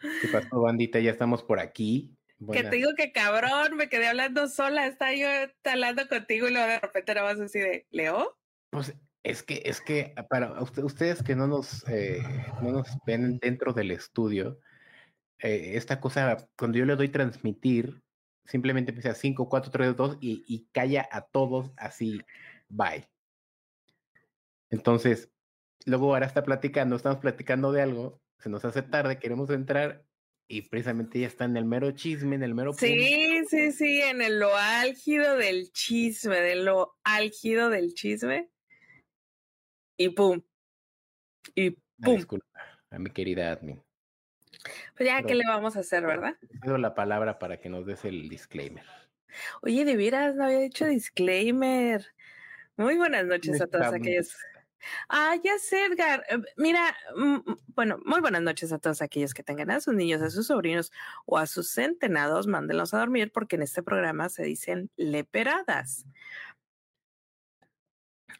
¿Qué pasó, bandita? Ya estamos por aquí. Que te digo que cabrón, me quedé hablando sola, estaba yo hablando contigo y luego de repente era más así de, ¿Leo? Pues es que, es que para ustedes que no nos, eh, no nos ven dentro del estudio, eh, esta cosa, cuando yo le doy transmitir, simplemente empieza 5, 4, 3, 2 y, y calla a todos así, bye. Entonces, luego ahora está platicando, estamos platicando de algo, se nos hace tarde, queremos entrar y precisamente ya está en el mero chisme, en el mero... Sí, sí, sí, en el lo álgido del chisme, de lo álgido del chisme. Y pum. Y pum. disculpa a mi querida admin. Pues ya, ¿qué le vamos a hacer, verdad? Te la palabra para que nos des el disclaimer. Oye, de veras, no había dicho disclaimer. Muy buenas noches a todos aquellos. Ah, ya sé, Edgar. Eh, mira, mm, mm, bueno, muy buenas noches a todos aquellos que tengan a sus niños, a sus sobrinos o a sus centenados, mándenlos a dormir porque en este programa se dicen leperadas.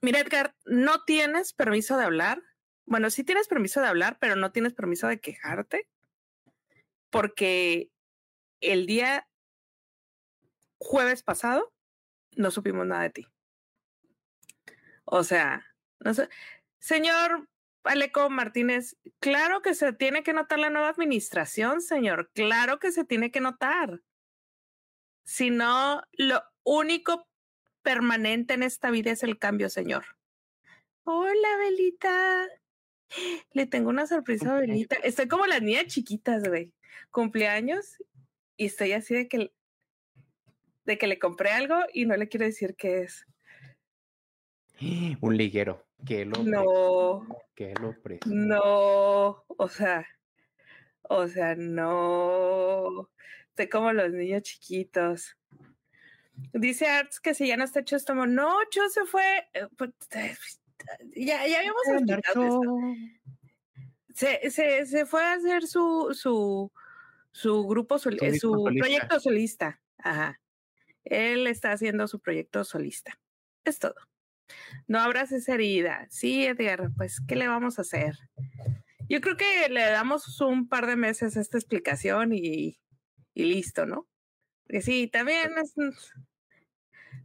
Mira, Edgar, no tienes permiso de hablar. Bueno, sí tienes permiso de hablar, pero no tienes permiso de quejarte porque el día jueves pasado no supimos nada de ti. O sea, no sé. Señor Aleco Martínez, claro que se tiene que notar la nueva administración, señor. Claro que se tiene que notar. Si no, lo único permanente en esta vida es el cambio, señor. Hola, Belita. Le tengo una sorpresa a Belita. Estoy como las niñas chiquitas, güey. Cumpleaños y estoy así de que de que le compré algo y no le quiero decir qué es. Un liguero. Que lo no. Que lo No. O sea. O sea, no. Estoy como los niños chiquitos. Dice Arts que si ya no está hecho esto, no, Cho se fue. Eh, pues, ya, ya habíamos explicado Se, se, se, fue a hacer su, su, su grupo, su, eh, su proyecto solista. Ajá. Él está haciendo su proyecto solista. Es todo. No abras esa herida. Sí, Edgar, pues, ¿qué le vamos a hacer? Yo creo que le damos un par de meses a esta explicación y, y listo, ¿no? Porque sí, también es,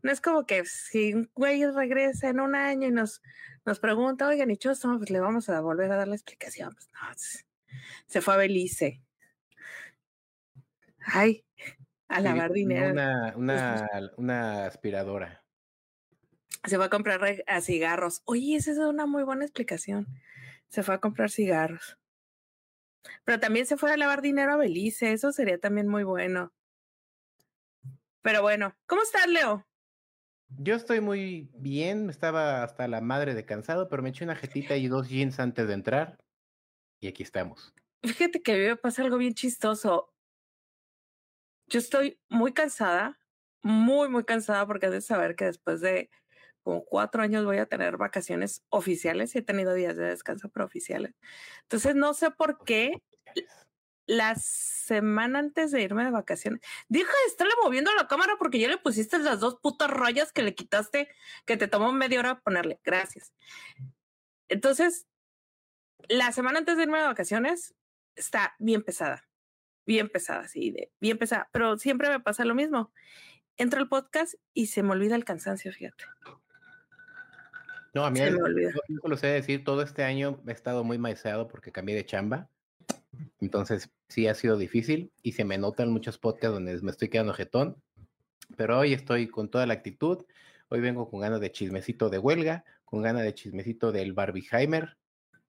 no es como que si un güey regresa en un año y nos, nos pregunta, oigan, y pues le vamos a volver a dar la explicación. Pues no, se fue a Belice. Ay, a lavar dinero. Una, una, una aspiradora se fue a comprar a cigarros. Oye, esa es una muy buena explicación. Se fue a comprar cigarros. Pero también se fue a lavar dinero a Belice. Eso sería también muy bueno. Pero bueno, ¿cómo estás, Leo? Yo estoy muy bien. Estaba hasta la madre de cansado, pero me eché una jetita y dos jeans antes de entrar. Y aquí estamos. Fíjate que a mí me pasa algo bien chistoso. Yo estoy muy cansada, muy, muy cansada porque has de saber que después de como cuatro años voy a tener vacaciones oficiales y he tenido días de descanso pero oficiales. Entonces no sé por qué la semana antes de irme de vacaciones, deja de estarle moviendo la cámara porque ya le pusiste las dos putas rayas que le quitaste, que te tomó media hora ponerle. Gracias. Entonces, la semana antes de irme de vacaciones está bien pesada, bien pesada, sí, de, bien pesada, pero siempre me pasa lo mismo. Entro al podcast y se me olvida el cansancio, fíjate. No, a mí yo lo sé decir, todo este año he estado muy maiceado porque cambié de chamba. Entonces, sí ha sido difícil y se me notan muchos podcasts donde me estoy quedando jetón. Pero hoy estoy con toda la actitud. Hoy vengo con ganas de chismecito de huelga, con ganas de chismecito del Barbieheimer,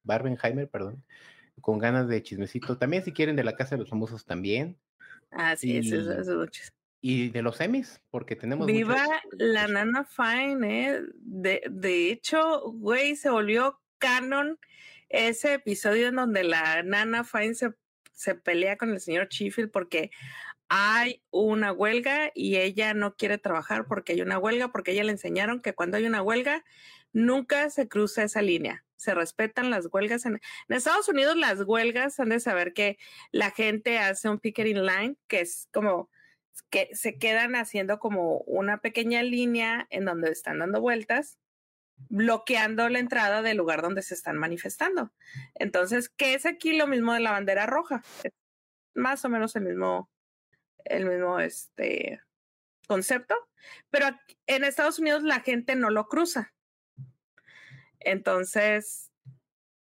Barbenheimer, perdón, con ganas de chismecito también, si quieren, de la Casa de los Famosos también. Ah, sí, eso, es y de los semis, porque tenemos. Viva la Nana Fine, ¿eh? De, de hecho, güey, se volvió canon ese episodio en donde la Nana Fine se, se pelea con el señor Chifield porque hay una huelga y ella no quiere trabajar porque hay una huelga, porque ella le enseñaron que cuando hay una huelga nunca se cruza esa línea. Se respetan las huelgas. En, en Estados Unidos las huelgas han de saber que la gente hace un pickering line, que es como que se quedan haciendo como una pequeña línea en donde están dando vueltas, bloqueando la entrada del lugar donde se están manifestando. Entonces, ¿qué es aquí lo mismo de la bandera roja? más o menos el mismo, el mismo este, concepto, pero en Estados Unidos la gente no lo cruza. Entonces,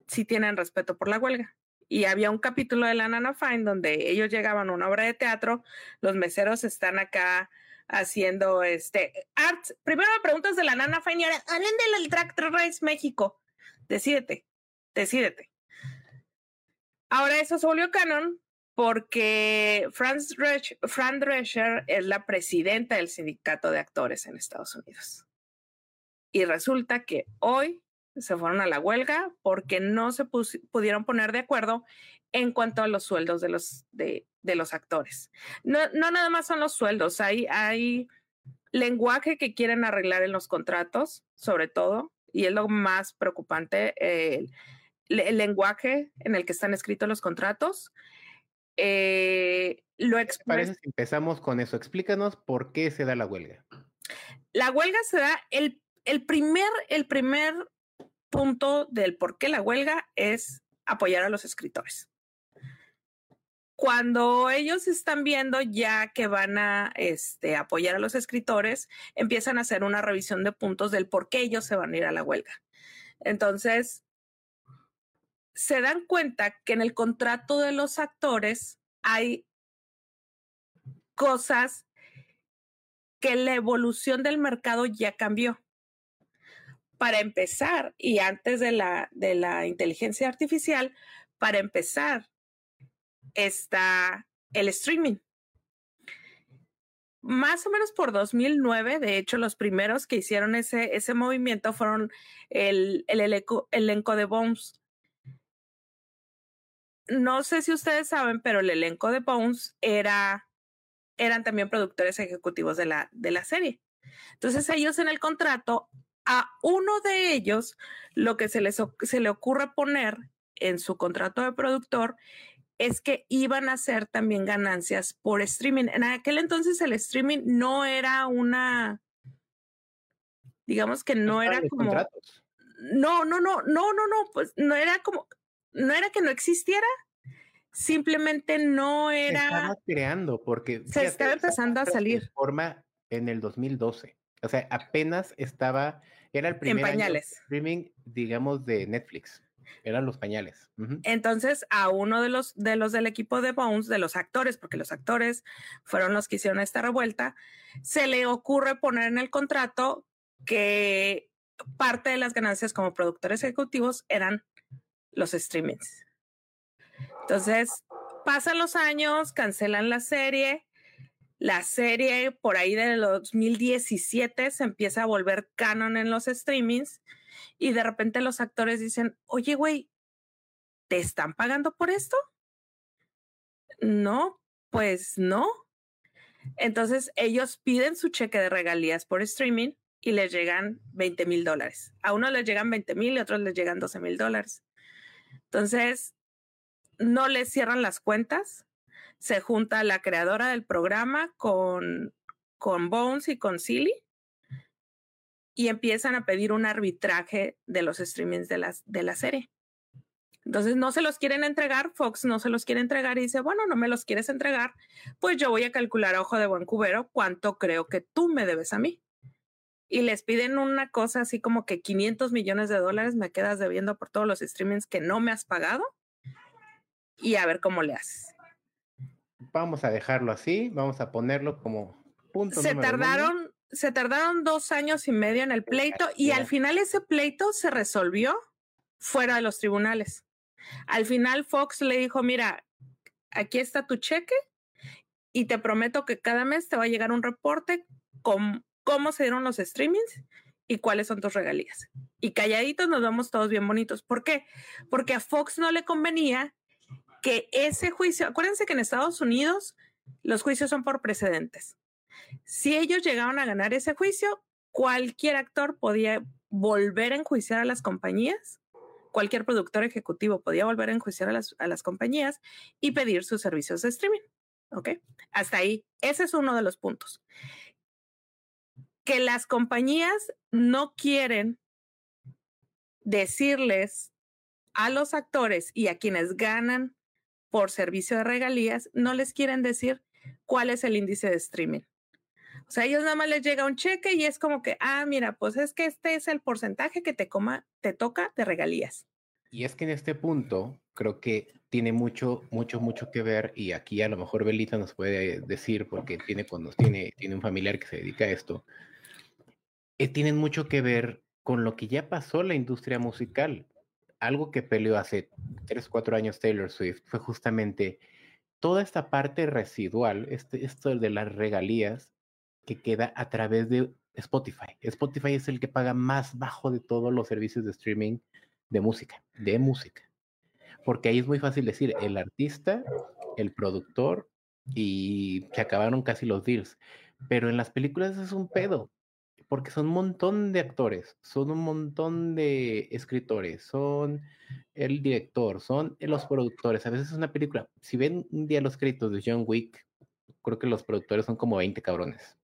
sí tienen respeto por la huelga. Y había un capítulo de la Nana Fine donde ellos llegaban a una obra de teatro, los meseros están acá haciendo este art. Primero me preguntas de la Nana Fine y ahora hablen del Race México. Decídete, decídete. Ahora eso se volvió canon porque Fran Drescher es la presidenta del sindicato de actores en Estados Unidos. Y resulta que hoy se fueron a la huelga porque no se pudieron poner de acuerdo en cuanto a los sueldos de los, de, de los actores. No, no, nada más son los sueldos, hay, hay lenguaje que quieren arreglar en los contratos, sobre todo, y es lo más preocupante, el, el lenguaje en el que están escritos los contratos eh, lo parece si empezamos con eso? Explícanos por qué se da la huelga. La huelga se da, el, el, primer, el primer punto del por qué la huelga es apoyar a los escritores. Cuando ellos están viendo ya que van a este, apoyar a los escritores, empiezan a hacer una revisión de puntos del por qué ellos se van a ir a la huelga. Entonces, se dan cuenta que en el contrato de los actores hay cosas que la evolución del mercado ya cambió. Para empezar, y antes de la, de la inteligencia artificial, para empezar, está el streaming. Más o menos por 2009, de hecho, los primeros que hicieron ese, ese movimiento fueron el, el elenco de Bones no sé si ustedes saben, pero el elenco de Bones era, eran también productores ejecutivos de la, de la serie. Entonces ellos en el contrato, a uno de ellos, lo que se, les, se le ocurre poner en su contrato de productor es que iban a hacer también ganancias por streaming. En aquel entonces el streaming no era una, digamos que no era como... No, no, no, no, no, no, pues no era como, no era que no existiera, simplemente no era. Se estaba creando, porque. Se estaba empezando a salir. Forma en el 2012. O sea, apenas estaba. Era el primer en pañales. streaming, digamos, de Netflix. Eran los pañales. Entonces, a uno de los, de los del equipo de Bones, de los actores, porque los actores fueron los que hicieron esta revuelta, se le ocurre poner en el contrato que parte de las ganancias como productores ejecutivos eran los streamings. Entonces, pasan los años, cancelan la serie. La serie por ahí de 2017 se empieza a volver canon en los streamings y de repente los actores dicen, oye, güey, ¿te están pagando por esto? No, pues no. Entonces ellos piden su cheque de regalías por streaming y les llegan 20 mil dólares. A uno les llegan 20 mil y a otros les llegan 12 mil dólares. Entonces, no les cierran las cuentas. Se junta la creadora del programa con, con Bones y con Silly y empiezan a pedir un arbitraje de los streamings de, las, de la serie. Entonces no se los quieren entregar, Fox no se los quiere entregar y dice, bueno, no me los quieres entregar, pues yo voy a calcular a ojo de buen cubero cuánto creo que tú me debes a mí y les piden una cosa así como que 500 millones de dólares me quedas debiendo por todos los streamings que no me has pagado y a ver cómo le haces. Vamos a dejarlo así, vamos a ponerlo como punto. Se tardaron, se tardaron dos años y medio en el pleito y al final ese pleito se resolvió fuera de los tribunales. Al final Fox le dijo, mira, aquí está tu cheque y te prometo que cada mes te va a llegar un reporte con cómo se dieron los streamings y cuáles son tus regalías. Y calladitos nos vamos todos bien bonitos. ¿Por qué? Porque a Fox no le convenía que ese juicio, acuérdense que en Estados Unidos los juicios son por precedentes. Si ellos llegaban a ganar ese juicio, cualquier actor podía volver a enjuiciar a las compañías, cualquier productor ejecutivo podía volver a enjuiciar a las, a las compañías y pedir sus servicios de streaming. ¿Ok? Hasta ahí. Ese es uno de los puntos que las compañías no quieren decirles a los actores y a quienes ganan por servicio de regalías, no les quieren decir cuál es el índice de streaming. O sea, ellos nada más les llega un cheque y es como que, ah, mira, pues es que este es el porcentaje que te, coma, te toca de regalías. Y es que en este punto creo que tiene mucho, mucho, mucho que ver, y aquí a lo mejor Belita nos puede decir, porque tiene, cuando tiene, tiene un familiar que se dedica a esto, eh, tienen mucho que ver con lo que ya pasó la industria musical. Algo que peleó hace tres, cuatro años Taylor Swift fue justamente toda esta parte residual, este, esto de las regalías que queda a través de Spotify. Spotify es el que paga más bajo de todos los servicios de streaming de música, de música. Porque ahí es muy fácil decir el artista, el productor y se acabaron casi los deals. Pero en las películas es un pedo, porque son un montón de actores, son un montón de escritores, son el director, son los productores. A veces es una película, si ven un día los créditos de John Wick, creo que los productores son como 20 cabrones.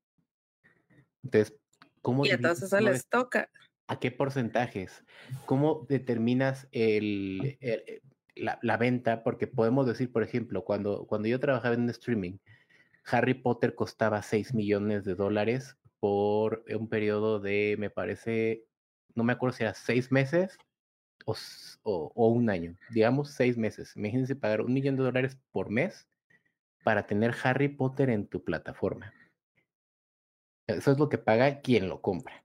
Entonces, ¿cómo... Y entonces eso les toca. ¿A qué porcentajes? ¿Cómo determinas el, eh, la, venta? Porque podemos decir, por ejemplo, cuando, cuando yo trabajaba en streaming, Harry Potter costaba 6 millones de dólares por un periodo de, me parece, no me acuerdo si era 6 meses o, o, un año, digamos 6 meses. Imagínense pagar un millón de dólares por mes para tener Harry Potter en tu plataforma. Eso es lo que paga quien lo compra.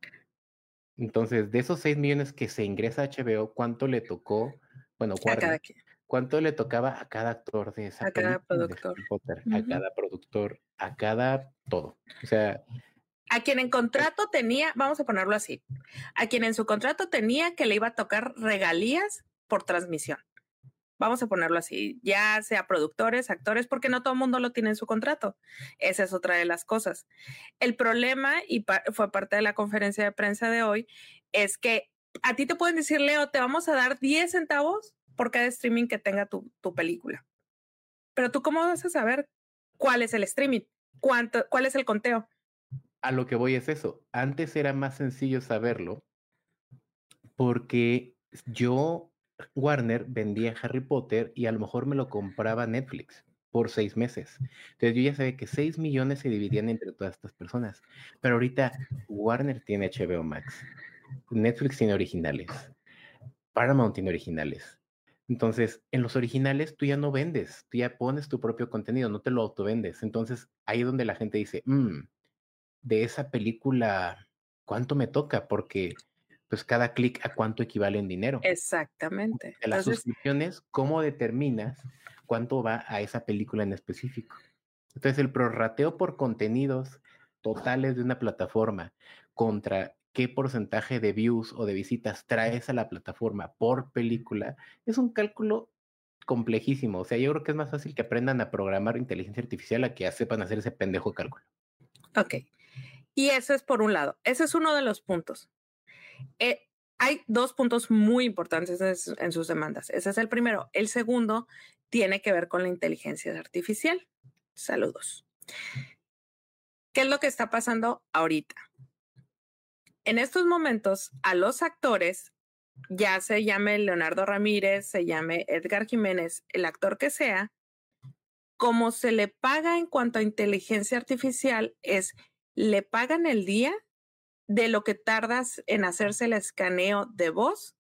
Entonces, de esos 6 millones que se ingresa a HBO, ¿cuánto le tocó? Bueno, ¿cuánto le tocaba a cada actor de esa a cada productor. A cada productor, a cada todo. O sea. A quien en contrato tenía, vamos a ponerlo así, a quien en su contrato tenía que le iba a tocar regalías por transmisión vamos a ponerlo así, ya sea productores, actores, porque no todo el mundo lo tiene en su contrato. Esa es otra de las cosas. El problema, y fue parte de la conferencia de prensa de hoy, es que a ti te pueden decir, Leo, te vamos a dar 10 centavos por cada streaming que tenga tu, tu película. Pero tú cómo vas a saber cuál es el streaming, cuánto, cuál es el conteo. A lo que voy es eso. Antes era más sencillo saberlo porque yo Warner vendía Harry Potter y a lo mejor me lo compraba Netflix por seis meses. Entonces yo ya sabía que seis millones se dividían entre todas estas personas. Pero ahorita Warner tiene HBO Max, Netflix tiene originales, Paramount tiene originales. Entonces, en los originales tú ya no vendes, tú ya pones tu propio contenido, no te lo autovendes. Entonces, ahí es donde la gente dice, mm, de esa película, ¿cuánto me toca? Porque pues cada clic a cuánto equivale en dinero. Exactamente. De las suscripciones, ¿cómo determinas cuánto va a esa película en específico? Entonces, el prorrateo por contenidos totales de una plataforma contra qué porcentaje de views o de visitas traes a la plataforma por película es un cálculo complejísimo. O sea, yo creo que es más fácil que aprendan a programar inteligencia artificial a que sepan hacer ese pendejo cálculo. Ok. Y eso es por un lado. Ese es uno de los puntos. Eh, hay dos puntos muy importantes en sus demandas. Ese es el primero. El segundo tiene que ver con la inteligencia artificial. Saludos. ¿Qué es lo que está pasando ahorita? En estos momentos, a los actores, ya se llame Leonardo Ramírez, se llame Edgar Jiménez, el actor que sea, como se le paga en cuanto a inteligencia artificial es, le pagan el día de lo que tardas en hacerse el escaneo de voz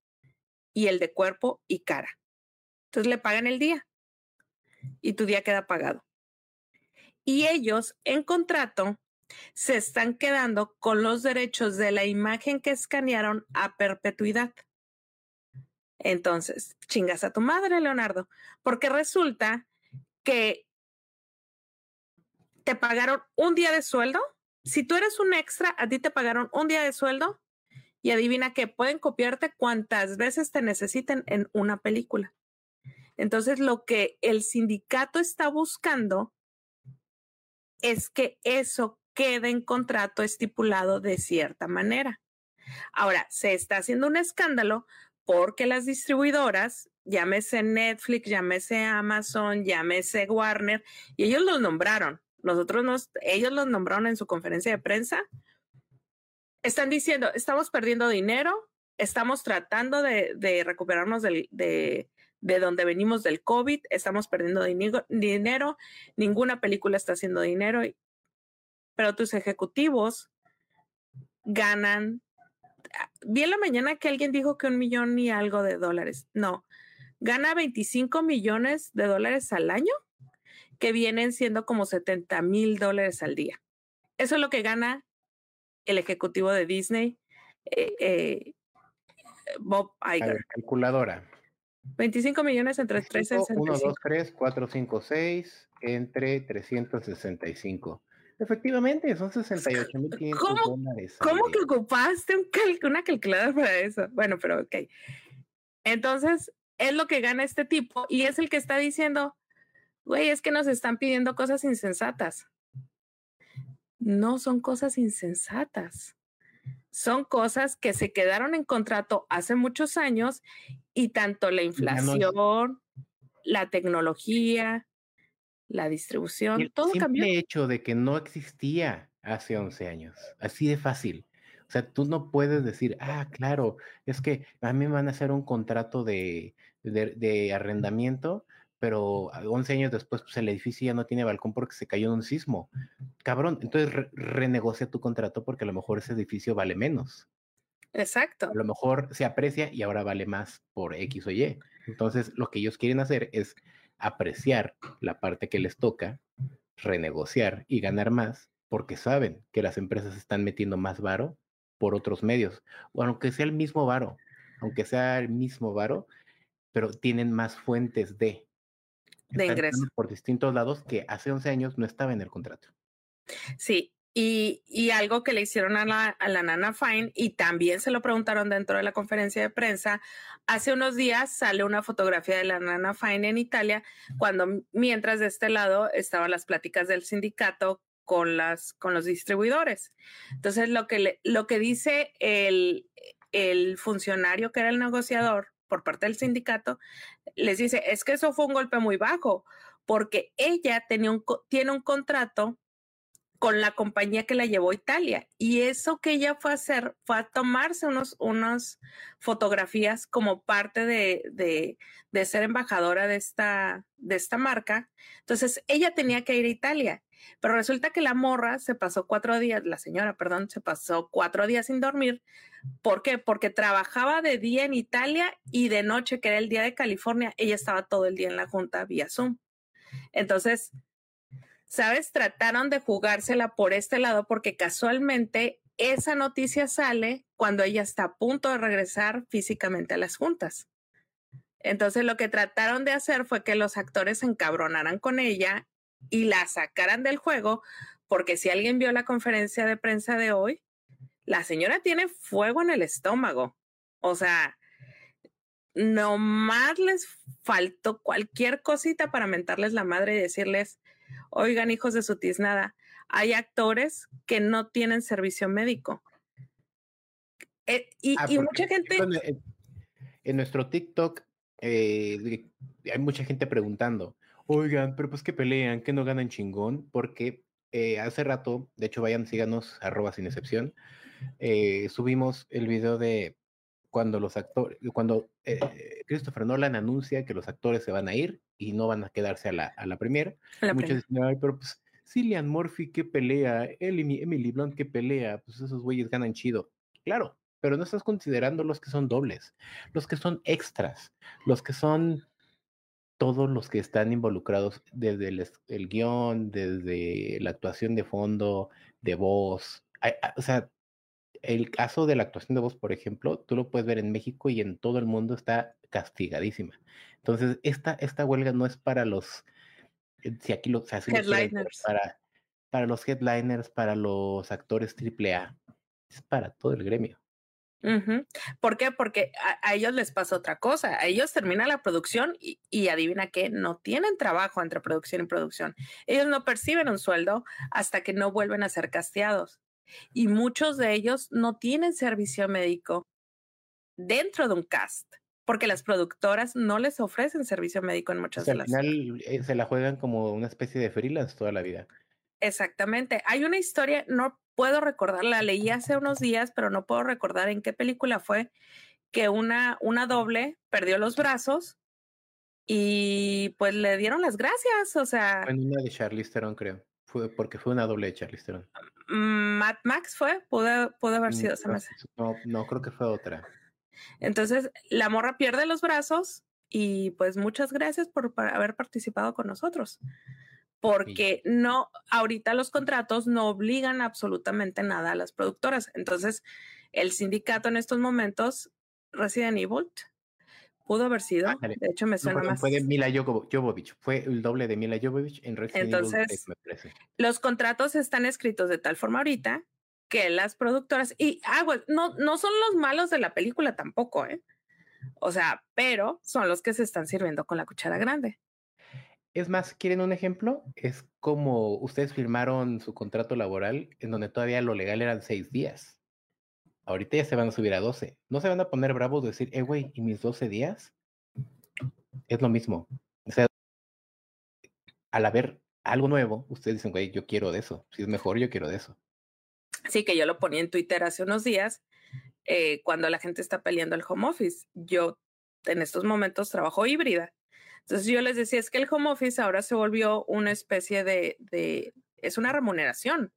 y el de cuerpo y cara. Entonces le pagan el día y tu día queda pagado. Y ellos en contrato se están quedando con los derechos de la imagen que escanearon a perpetuidad. Entonces, chingas a tu madre, Leonardo, porque resulta que te pagaron un día de sueldo si tú eres un extra, a ti te pagaron un día de sueldo y adivina que pueden copiarte cuantas veces te necesiten en una película. Entonces, lo que el sindicato está buscando es que eso quede en contrato estipulado de cierta manera. Ahora, se está haciendo un escándalo porque las distribuidoras, llámese Netflix, llámese Amazon, llámese Warner, y ellos los nombraron. Nosotros nos, ellos los nombraron en su conferencia de prensa. Están diciendo, estamos perdiendo dinero, estamos tratando de, recuperarnos del, de donde venimos del COVID, estamos perdiendo dinero, ninguna película está haciendo dinero, pero tus ejecutivos ganan. Vi en la mañana que alguien dijo que un millón y algo de dólares. No, gana 25 millones de dólares al año, que vienen siendo como 70 mil dólares al día. Eso es lo que gana el ejecutivo de Disney, eh, eh, Bob Iger. calculadora. 25 millones entre 365. 1, 2, 3, 4, 5, 6, entre 365. Efectivamente, son 68 mil dólares. ¿Cómo que ocupaste una calculadora para eso? Bueno, pero ok. Entonces, es lo que gana este tipo y es el que está diciendo, güey, es que nos están pidiendo cosas insensatas. No son cosas insensatas. Son cosas que se quedaron en contrato hace muchos años y tanto la inflación, la tecnología, la distribución, el todo cambió. El hecho de que no existía hace 11 años, así de fácil. O sea, tú no puedes decir, ah, claro, es que a mí me van a hacer un contrato de, de, arrendamiento, pero 11 años después pues, el edificio ya no tiene balcón porque se cayó en un sismo. Cabrón, entonces renegocia tu contrato porque a lo mejor ese edificio vale menos. Exacto. A lo mejor se aprecia y ahora vale más por X o Y. Entonces, lo que ellos quieren hacer es apreciar la parte que les toca, renegociar y ganar más, porque saben que las empresas están metiendo más varo por otros medios, o aunque sea el mismo varo, aunque sea el mismo varo, pero tienen más fuentes de, de ingresos por distintos lados que hace 11 años no estaba en el contrato. Sí, y, y, algo que le hicieron a la, a la Nana Fine, y también se lo preguntaron dentro de la conferencia de prensa, hace unos días sale una fotografía de la Nana Fine en Italia, cuando mientras de este lado estaban las pláticas del sindicato con, las, con los distribuidores. Entonces, lo que, lo que dice el, el funcionario que era el negociador por parte del sindicato, les dice, es que eso fue un golpe muy bajo, porque ella tenía un, tiene un contrato con la compañía que la llevó a Italia. Y eso que ella fue a hacer fue a tomarse unos, unas fotografías como parte de, de, de, ser embajadora de esta, de esta marca. Entonces, ella tenía que ir a Italia. Pero resulta que la morra se pasó cuatro días, la señora, perdón, se pasó cuatro días sin dormir. ¿Por qué? Porque trabajaba de día en Italia y de noche, que era el día de California, ella estaba todo el día en la junta vía Zoom. Entonces, ¿sabes? Trataron de jugársela por este lado porque casualmente esa noticia sale cuando ella está a punto de regresar físicamente a las juntas. Entonces lo que trataron de hacer fue que los actores se encabronaran con ella y la sacaran del juego, porque si alguien vio la conferencia de prensa de hoy, la señora tiene fuego en el estómago. O sea, nomás les faltó cualquier cosita para mentarles la madre y decirles, oigan hijos de su tiznada, hay actores que no tienen servicio médico. Eh, y, ah, mucha gente... En, nuestro TikTok eh, hay mucha gente preguntando, Oigan, pero pues que pelean, que no ganan chingón, porque eh, hace rato, de hecho vayan, síganos, arroba sin excepción, eh, subimos el video de cuando los actores, cuando eh, Christopher Nolan anuncia que los actores se van a ir y no van a quedarse a la, a la premier. Muchos dicen, ay, pero pues Cillian Murphy que pelea, Emily, Emily Blunt que pelea, pues esos güeyes ganan chido. Claro, pero no estás considerando los que son dobles, los que son extras, los que son todos los que están involucrados desde el, guion, desde la actuación de fondo, de voz. o sea, el caso de la actuación de voz, por ejemplo, tú lo puedes ver en México y en todo el mundo está castigadísima. Entonces, esta, esta huelga no es para los, eh, si aquí lo, o headliners. para, para los headliners, para los actores AAA, es para todo el gremio. ¿Por qué? Porque a, ellos les pasa otra cosa. A ellos termina la producción y, adivina qué, no tienen trabajo entre producción y producción. Ellos no perciben un sueldo hasta que no vuelven a ser casteados. Y muchos de ellos no tienen servicio médico dentro de un cast, porque las productoras no les ofrecen servicio médico en muchas de las. Al final eh, se la juegan como una especie de freelance toda la vida. Exactamente. Hay una historia, no puedo recordar, la leí hace unos días, pero no puedo recordar en qué película fue, que una, una doble perdió los brazos y pues le dieron las gracias, o sea. Fue una de Charlize Theron, creo. Fue porque fue una doble de Charlize Theron. Matt Max fue, pudo, pudo haber mm, sido esa No, no, creo que fue otra. Entonces, la morra pierde los brazos y pues muchas gracias por, haber participado con nosotros. Porque no, ahorita los contratos no obligan absolutamente nada a las productoras. Entonces, el sindicato en estos momentos, Resident Evil, Pudo haber sido. De hecho, me suena más. Fue de Mila Jovovich. Fue el doble de Mila Jovovich en Resident Entonces, los contratos están escritos de tal forma ahorita que las productoras. Y, ah, no, no son los malos de la película tampoco, ¿eh? O sea, pero son los que se están sirviendo con la cuchara grande. Es más, ¿quieren un ejemplo? Es como ustedes firmaron su contrato laboral en donde todavía lo legal eran seis días. Ahorita ya se van a subir a 12. No se van a poner bravos de decir, eh, güey, ¿y mis 12 días? Es lo mismo. O sea, al haber algo nuevo, ustedes dicen, güey, yo quiero de eso. Si es mejor, yo quiero de eso. Sí, que yo lo ponía en Twitter hace unos días, eh, cuando la gente está peleando el home office. Yo en estos momentos trabajo híbrida. Entonces yo les decía, es que el home office ahora se volvió una especie de, de es una remuneración.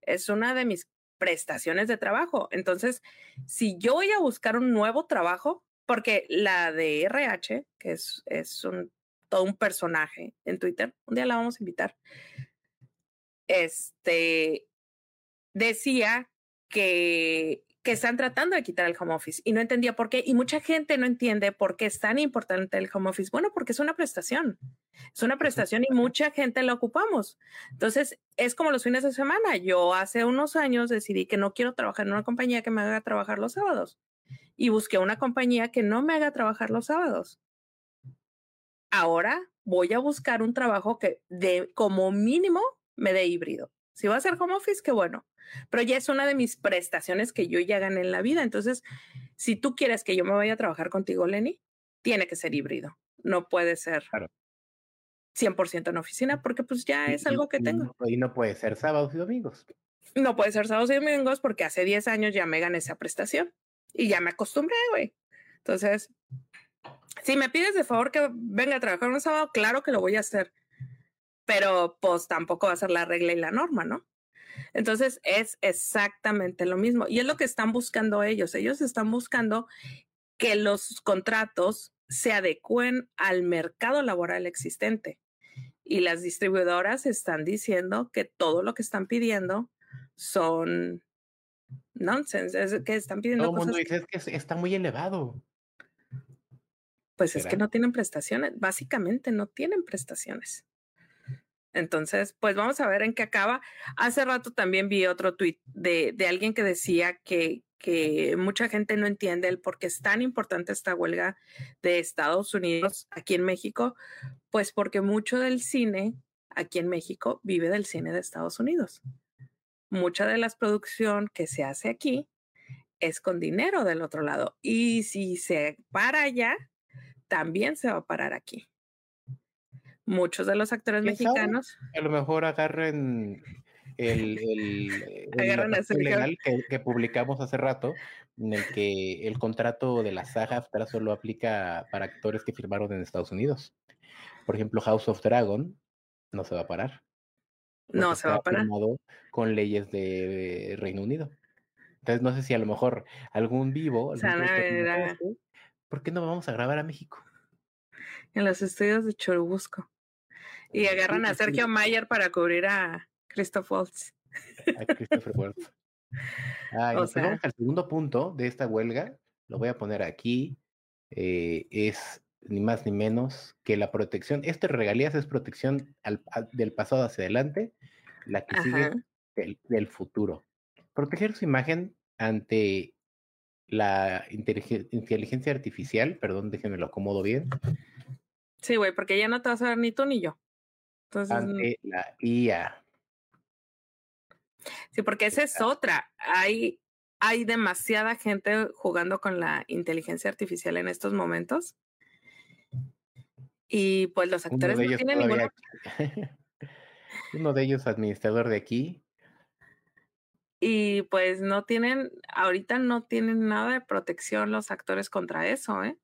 Es una de mis prestaciones de trabajo. Entonces, si yo voy a buscar un nuevo trabajo, porque la de RH, que es, es un, todo un personaje en Twitter, un día la vamos a invitar, este, decía que que están tratando de quitar el home office y no entendía por qué. Y mucha gente no entiende por qué es tan importante el home office. Bueno, porque es una prestación. Es una prestación y mucha gente la ocupamos. Entonces, es como los fines de semana. Yo hace unos años decidí que no quiero trabajar en una compañía que me haga trabajar los sábados y busqué una compañía que no me haga trabajar los sábados. Ahora voy a buscar un trabajo que de como mínimo me dé híbrido. Si va a ser home office, qué bueno pero ya es una de mis prestaciones que yo ya gané en la vida. Entonces, si tú quieres que yo me vaya a trabajar contigo, Lenny, tiene que ser híbrido. No puede ser 100% en oficina porque pues ya es algo que tengo. Y no puede ser sábados y domingos. No puede ser sábados y domingos porque hace 10 años ya me gané esa prestación y ya me acostumbré, güey. Entonces, si me pides de favor que venga a trabajar un sábado, claro que lo voy a hacer. Pero pues tampoco va a ser la regla y la norma, ¿no? Entonces es exactamente lo mismo y es lo que están buscando ellos. Ellos están buscando que los contratos se adecuen al mercado laboral existente. Y las distribuidoras están diciendo que todo lo que están pidiendo son nonsense, es que están pidiendo todo el mundo dice que está muy elevado. Pues es que no tienen prestaciones, básicamente no tienen prestaciones. Entonces, pues vamos a ver en qué acaba. Hace rato también vi otro tuit de, de alguien que decía que, que mucha gente no entiende el por qué es tan importante esta huelga de Estados Unidos aquí en México, pues porque mucho del cine aquí en México vive del cine de Estados Unidos. Mucha de la producción que se hace aquí es con dinero del otro lado. Y si se para allá, también se va a parar aquí muchos de los actores mexicanos. A lo mejor agarren el, el, legal que, publicamos hace rato, en el que el contrato de la saga solo aplica para actores que firmaron en Estados Unidos. Por ejemplo, House of Dragon no se va a parar. No se va a parar. Con leyes de Reino Unido. Entonces, no sé si a lo mejor algún vivo. ¿Por qué no vamos a grabar a México? En los estudios de Churubusco. Y agarran a Sergio Mayer para cubrir a Christoph Waltz. A Christopher Waltz. Ah, o sea, el segundo punto de esta huelga, lo voy a poner aquí, eh, es ni más ni menos que la protección. Este regalías es protección del pasado hacia adelante, la que sigue del, del, futuro. Proteger su imagen ante la inteligencia artificial, perdón, déjenme lo acomodo bien. Sí, güey, porque ya no te vas a ver ni tú ni yo ante la IA. Sí, porque esa es otra. Hay, hay demasiada gente jugando con la inteligencia artificial en estos momentos. Y pues los actores no tienen ninguna. Uno de ellos administrador de aquí. Y pues no tienen, ahorita no tienen nada de protección los actores contra eso, ¿eh?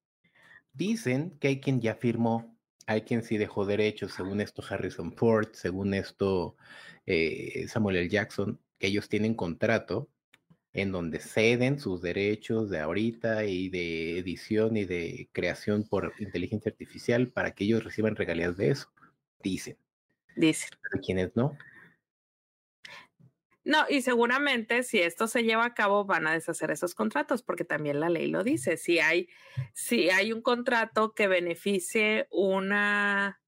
Dicen que hay quien ya firmó hay quien sí dejó derechos, según esto Harrison Ford, según esto eh, Samuel L. Jackson, que ellos tienen contrato en donde ceden sus derechos de ahorita y de edición y de creación por inteligencia artificial para que ellos reciban regalías de eso. Dicen. Dicen. Pero quienes no. No, y seguramente si esto se lleva a cabo van a deshacer esos contratos, porque también la ley lo dice. Si hay, si hay un contrato que beneficie una,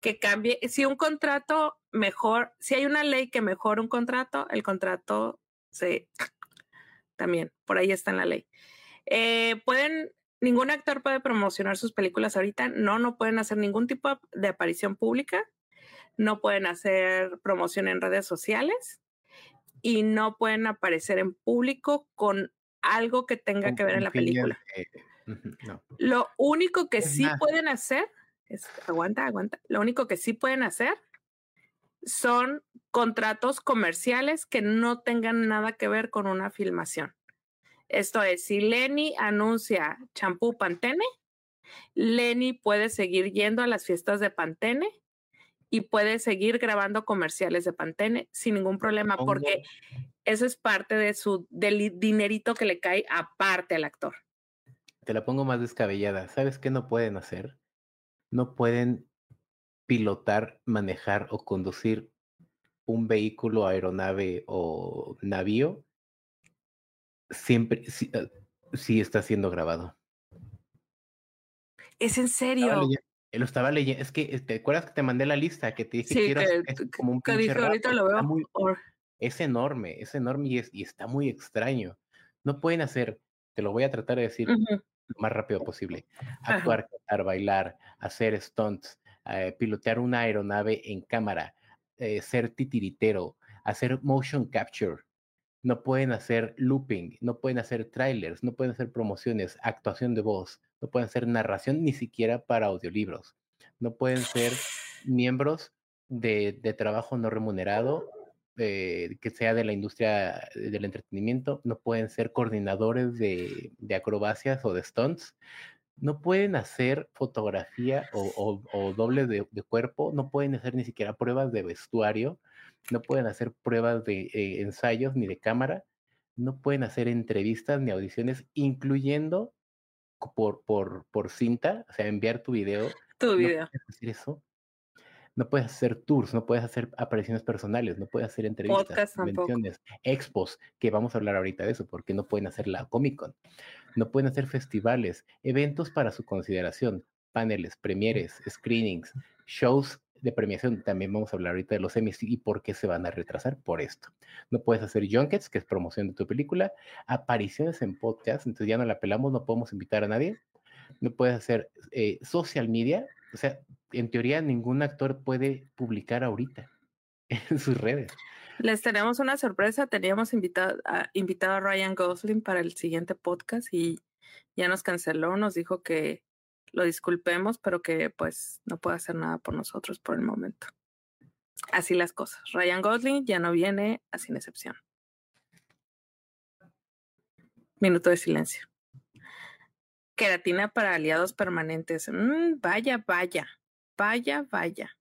que cambie, si un contrato mejor, si hay una ley que mejore un contrato, el contrato se también, por ahí está en la ley. Eh, pueden, ningún actor puede promocionar sus películas ahorita, no, no pueden hacer ningún tipo de aparición pública, no pueden hacer promoción en redes sociales y no pueden aparecer en público con algo que tenga que ver en la película. Lo único que sí pueden hacer, es, aguanta, aguanta, lo único que sí pueden hacer son contratos comerciales que no tengan nada que ver con una filmación. Esto es, si Lenny anuncia champú Pantene, Lenny puede seguir yendo a las fiestas de Pantene y puede seguir grabando comerciales de Pantene sin ningún problema, porque eso es parte de su del dinerito que le cae aparte al actor. Te la pongo más descabellada. ¿Sabes qué no pueden hacer? No pueden pilotar, manejar o conducir un vehículo, aeronave o navío siempre si, si está siendo grabado. Es en serio. Lo estaba leyendo, es que te acuerdas que te mandé la lista que te dije que, es como un pinche ahorita lo veo. es enorme, es enorme y, es, y, está muy extraño. No pueden hacer, te lo voy a tratar de decir lo más rápido posible. Actuar, cantar, bailar, hacer stunts, eh, pilotear una aeronave en cámara, eh, ser titiritero, hacer motion capture. No pueden hacer looping, no pueden hacer trailers, no pueden hacer promociones, actuación de voz, no pueden ser narración ni siquiera para audiolibros, no pueden ser miembros de, trabajo no remunerado eh, que sea de la industria del entretenimiento, no pueden ser coordinadores de, acrobacias o de stunts, no pueden hacer fotografía o, doble de, cuerpo, no pueden hacer ni siquiera pruebas de vestuario, no pueden hacer pruebas de eh, ensayos ni de cámara, no pueden hacer entrevistas ni audiciones, incluyendo por, por, por cinta, o sea, enviar tu video. Tu video. No puedes hacer eso. No puedes hacer tours, no puedes hacer apariciones personales, no puedes hacer entrevistas, convenciones, expos, que vamos a hablar ahorita de eso, porque no pueden hacer la Comic Con. No pueden hacer festivales, eventos para su consideración, paneles, premieres, screenings, shows de premiación, también vamos a hablar ahorita de los Emmys y por qué se van a retrasar por esto. No puedes hacer junkets, que es promoción de tu película, apariciones en podcast, entonces ya no la pelamos, no podemos invitar a nadie. No puedes hacer eh, social media, o sea, en teoría ningún actor puede publicar ahorita en sus redes. Les tenemos una sorpresa, teníamos invitado a, invitado a Ryan Gosling para el siguiente podcast y ya nos canceló, nos dijo que lo disculpemos, pero que pues no puede hacer nada por nosotros por el momento. Así las cosas. Ryan Gosling ya no viene a sin excepción. Minuto de silencio. Queratina para aliados permanentes. Mm, vaya, vaya. Vaya, vaya.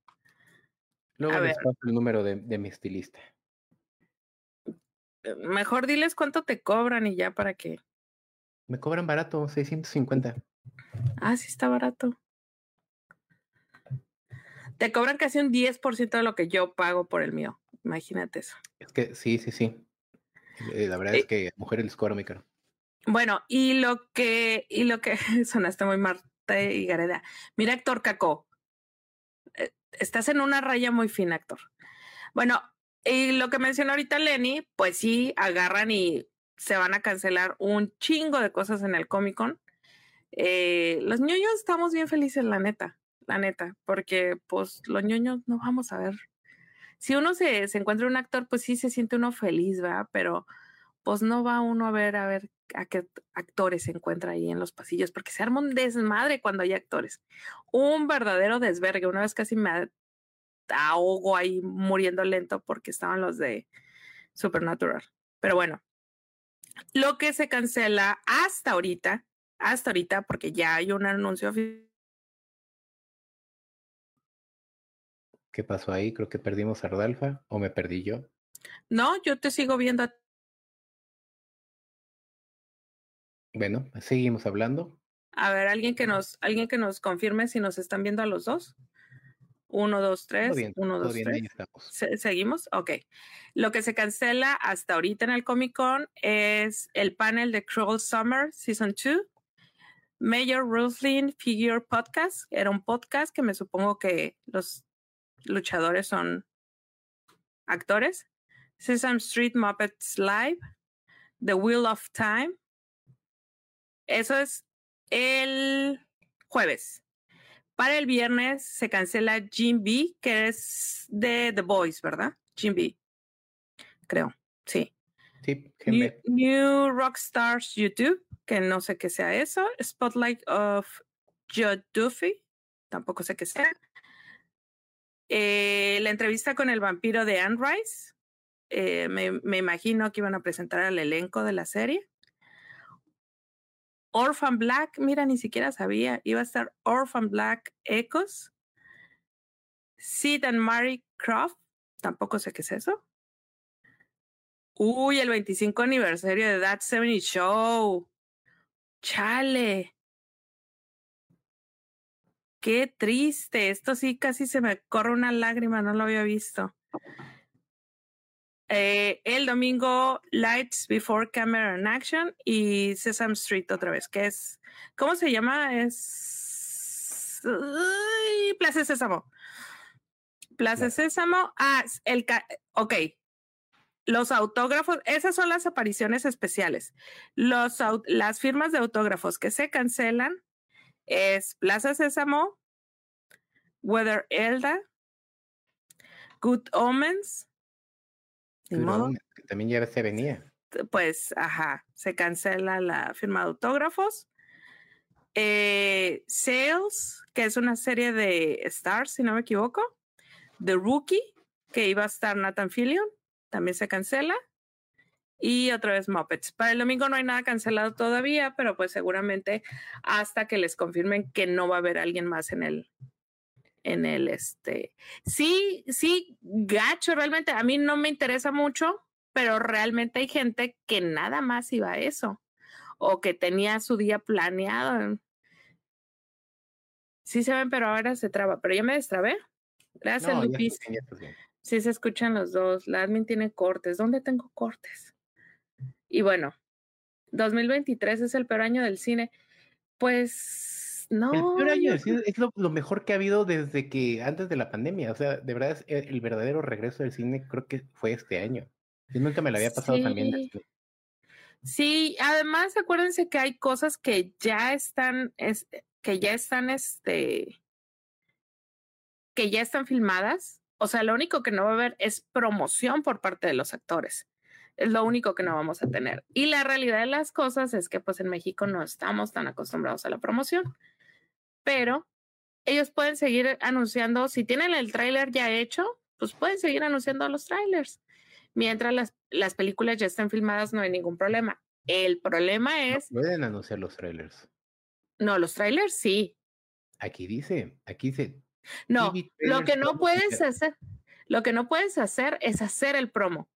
Luego les paso el número de, de mi estilista. Eh, mejor diles cuánto te cobran y ya para que. Me cobran barato, 650. Ah, sí está barato. Te cobran casi un 10% de lo que yo pago por el mío. Imagínate eso. Es que sí, sí, sí. Eh, la verdad es que a mujeres les cobra muy caro. Bueno, y lo que, y lo que sonaste muy Marta y Gareda. Mira, actor Caco, eh, estás en una raya muy fina, actor. Bueno, y lo que mencionó ahorita Lenny, pues sí, agarran y se van a cancelar un chingo de cosas en el Comic Con. Eh, los ñoños estamos bien felices, la neta, la neta, porque pues los ñoños no vamos a ver. Si uno se, se encuentra un actor, pues sí se siente uno feliz, ¿verdad? Pero pues no va uno a ver a ver a qué actores se encuentra ahí en los pasillos, porque se arma un desmadre cuando hay actores. Un verdadero desvergue. Una vez casi me ahogo ahí muriendo lento porque estaban los de Supernatural. Pero bueno, lo que se cancela hasta ahorita hasta ahorita, porque ya hay un anuncio ¿Qué pasó ahí? Creo que perdimos a Rodalfa o me perdí yo. No, yo te sigo viendo. Bueno, seguimos hablando. A ver, alguien que nos, alguien que nos confirme si nos están viendo a los dos. Uno, dos, tres. uno, dos, tres. ¿Seguimos? Ok. Lo que se cancela hasta ahorita en el Comic Con es el panel de Cruel Summer Season 2. Major Wrestling Figure Podcast. Era un podcast que me supongo que los luchadores son actores. Sesame Street Muppets Live. The Wheel of Time. Eso es el jueves. Para el viernes se cancela Jim B, que es de The Boys, ¿verdad? Jim B. Creo, sí. Sí, New, New Rockstars YouTube, que no sé qué sea eso. Spotlight of Joe Duffy, tampoco sé qué sea. Eh, la entrevista con el vampiro de Anne Rice. Eh, me, me, imagino que iban a presentar al elenco de la serie. Orphan Black, mira, ni siquiera sabía, iba a estar Orphan Black Echoes. Sid and Mary Croft, tampoco sé qué es eso. Uy, el 25 aniversario de That 70 Show. Chale. Qué triste. Esto sí casi se me corre una lágrima, no lo había visto. Eh, el domingo Lights Before Camera and Action y Sesame Street otra vez, que es, ¿cómo se llama? Es Plaza Sésamo. Plaza Sésamo. Ah, el, ok. Los autógrafos, esas son las apariciones especiales. Los, las firmas de autógrafos que se cancelan es Plaza Sésamo, Weather Elda, Good Omens, que también ya se venía. Pues, ajá, se cancela la firma de autógrafos. Eh, Sales, que es una serie de Stars, si no me equivoco. The Rookie, que iba a estar Nathan Fillion, también se cancela. Y otra vez Muppets. Para el domingo no hay nada cancelado todavía, pero pues seguramente hasta que les confirmen que no va a haber alguien más en el, en el este. Sí, sí, gacho, realmente a mí no me interesa mucho, pero realmente hay gente que nada más iba a eso o que tenía su día planeado. Sí se ven, pero ahora se traba. Pero ya me destrabé. Gracias, no, Lupis. Sí se escuchan los dos. La admin tiene cortes. ¿Dónde tengo cortes? Y bueno, 2023 es el peor año del cine. Pues no. El peor año cine es lo, mejor que ha habido desde que antes de la pandemia. O sea, de verdad, es el verdadero regreso del cine creo que fue este año. Yo nunca me lo había pasado también. Sí, además acuérdense que hay cosas que ya están, es, que ya están, este, que ya están filmadas. O sea, lo único que no va a haber es promoción por parte de los actores. Es lo único que no vamos a tener. Y la realidad de las cosas es que pues en México no estamos tan acostumbrados a la promoción pero ellos pueden seguir anunciando, si tienen el tráiler ya hecho, pues pueden seguir anunciando los trailers. Mientras las, las películas ya estén filmadas, no hay ningún problema. El problema es... pueden anunciar los trailers. No, los trailers sí. Aquí dice, aquí dice... No, lo que no puedes hacer, lo que no puedes hacer es hacer el promo.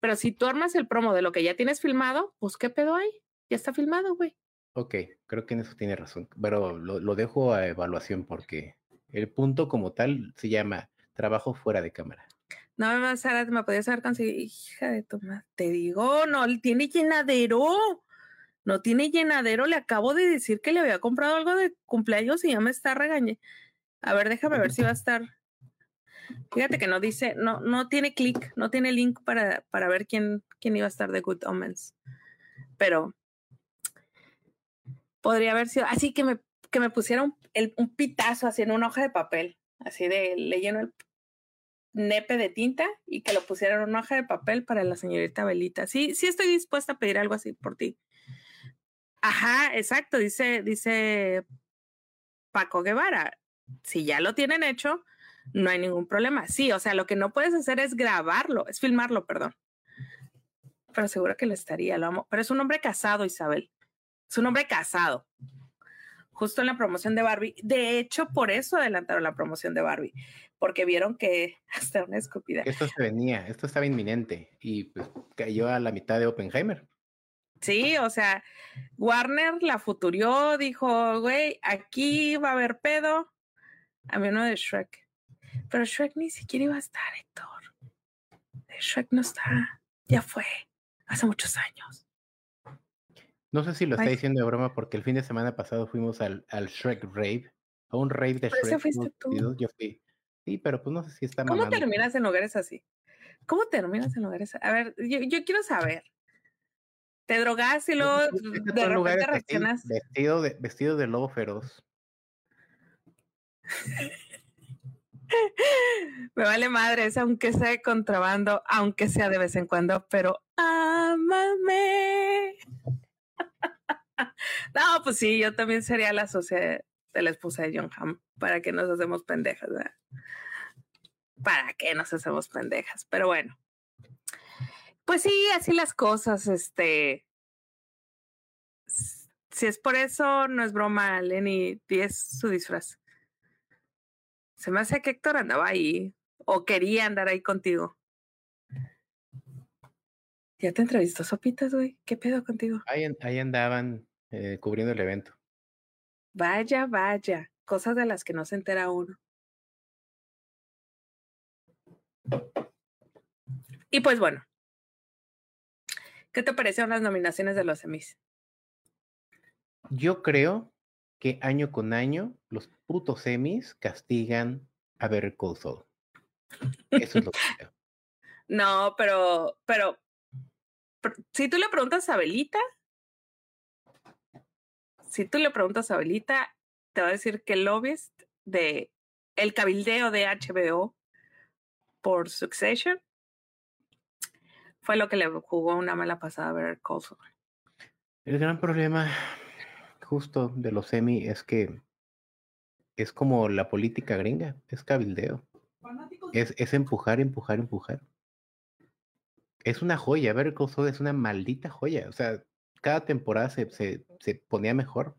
Pero si tú armas el promo de lo que ya tienes filmado, pues qué pedo hay, ya está filmado, güey. Ok, creo que en eso tiene razón, pero lo, dejo a evaluación porque el punto como tal se llama trabajo fuera de cámara. No me vas a me podías haber conseguido, hija de tu madre, te digo, no, tiene llenadero, no tiene llenadero, le acabo de decir que le había comprado algo de cumpleaños y ya me está regañando. A ver, déjame ver si va a estar. Fíjate que no dice, no, no tiene clic, no tiene link para, para ver quién, quién iba a estar de Good Omens. Pero podría haber sido así que me, que me pusieron un pitazo así en una hoja de papel, así de le lleno el nepe de tinta y que lo pusieran en una hoja de papel para la señorita Belita. Sí, sí estoy dispuesta a pedir algo así por ti. Ajá, exacto, dice, dice Paco Guevara. Si ya lo tienen hecho, no hay ningún problema. Sí, o sea, lo que no puedes hacer es grabarlo, es filmarlo, perdón. Pero seguro que lo estaría, lo amo. Pero es un hombre casado, Isabel. Es un hombre casado. Justo en la promoción de Barbie. De hecho, por eso adelantaron la promoción de Barbie. porque vieron que hasta una escupida. Esto se venía, esto estaba inminente y pues cayó a la mitad de Oppenheimer. Sí, o sea, Warner la futurió, dijo, güey, aquí va a haber pedo. A mí uno de Shrek. Pero Shrek ni siquiera iba a estar, Héctor. Shrek no está. Ya fue. Hace muchos años. No sé si lo está diciendo de broma porque el fin de semana pasado fuimos al, al Shrek Rave. A un rave de Shrek. fuiste tú? Yo fui. Sí, pero pues no sé si está ¿Cómo terminas en lugares así? ¿Cómo terminas en lugares así? A ver, yo, yo quiero saber. Te drogas y luego de repente reaccionas. Vestido de, vestido de lobo feroz. Me vale madres, aunque sea de contrabando, aunque sea de vez en cuando, pero ámame. no, pues sí, yo también sería la sociedad de la esposa de John Hamm. ¿Para que nos hacemos pendejas? ¿Para qué nos hacemos pendejas? Pero bueno. Pues sí, así las cosas, este. Si es por eso, no es broma, Lenny, es su disfraz. Se me hace que Héctor andaba ahí o quería andar ahí contigo. ¿Ya te entrevistó Sopitas, güey? ¿Qué pedo contigo? Ahí, ahí andaban eh, cubriendo el evento. Vaya, vaya, cosas de las que no se entera uno. Y pues bueno, ¿qué te parecieron las nominaciones de los Emmys? Yo creo que año con año los putos Emmys castigan a ver Call Eso es lo que creo. No, pero, pero, si tú le preguntas a Belita, si tú le preguntas a Belita, te va a decir que el lobbyist de el cabildeo de HBO por Succession fue lo que le jugó una mala pasada a ver Call El gran problema justo de los semi es que es como la política gringa, es cabildeo. Es, es empujar, empujar, empujar. Es una joya, ver Call es una maldita joya. O sea, cada temporada se, se, se, ponía mejor.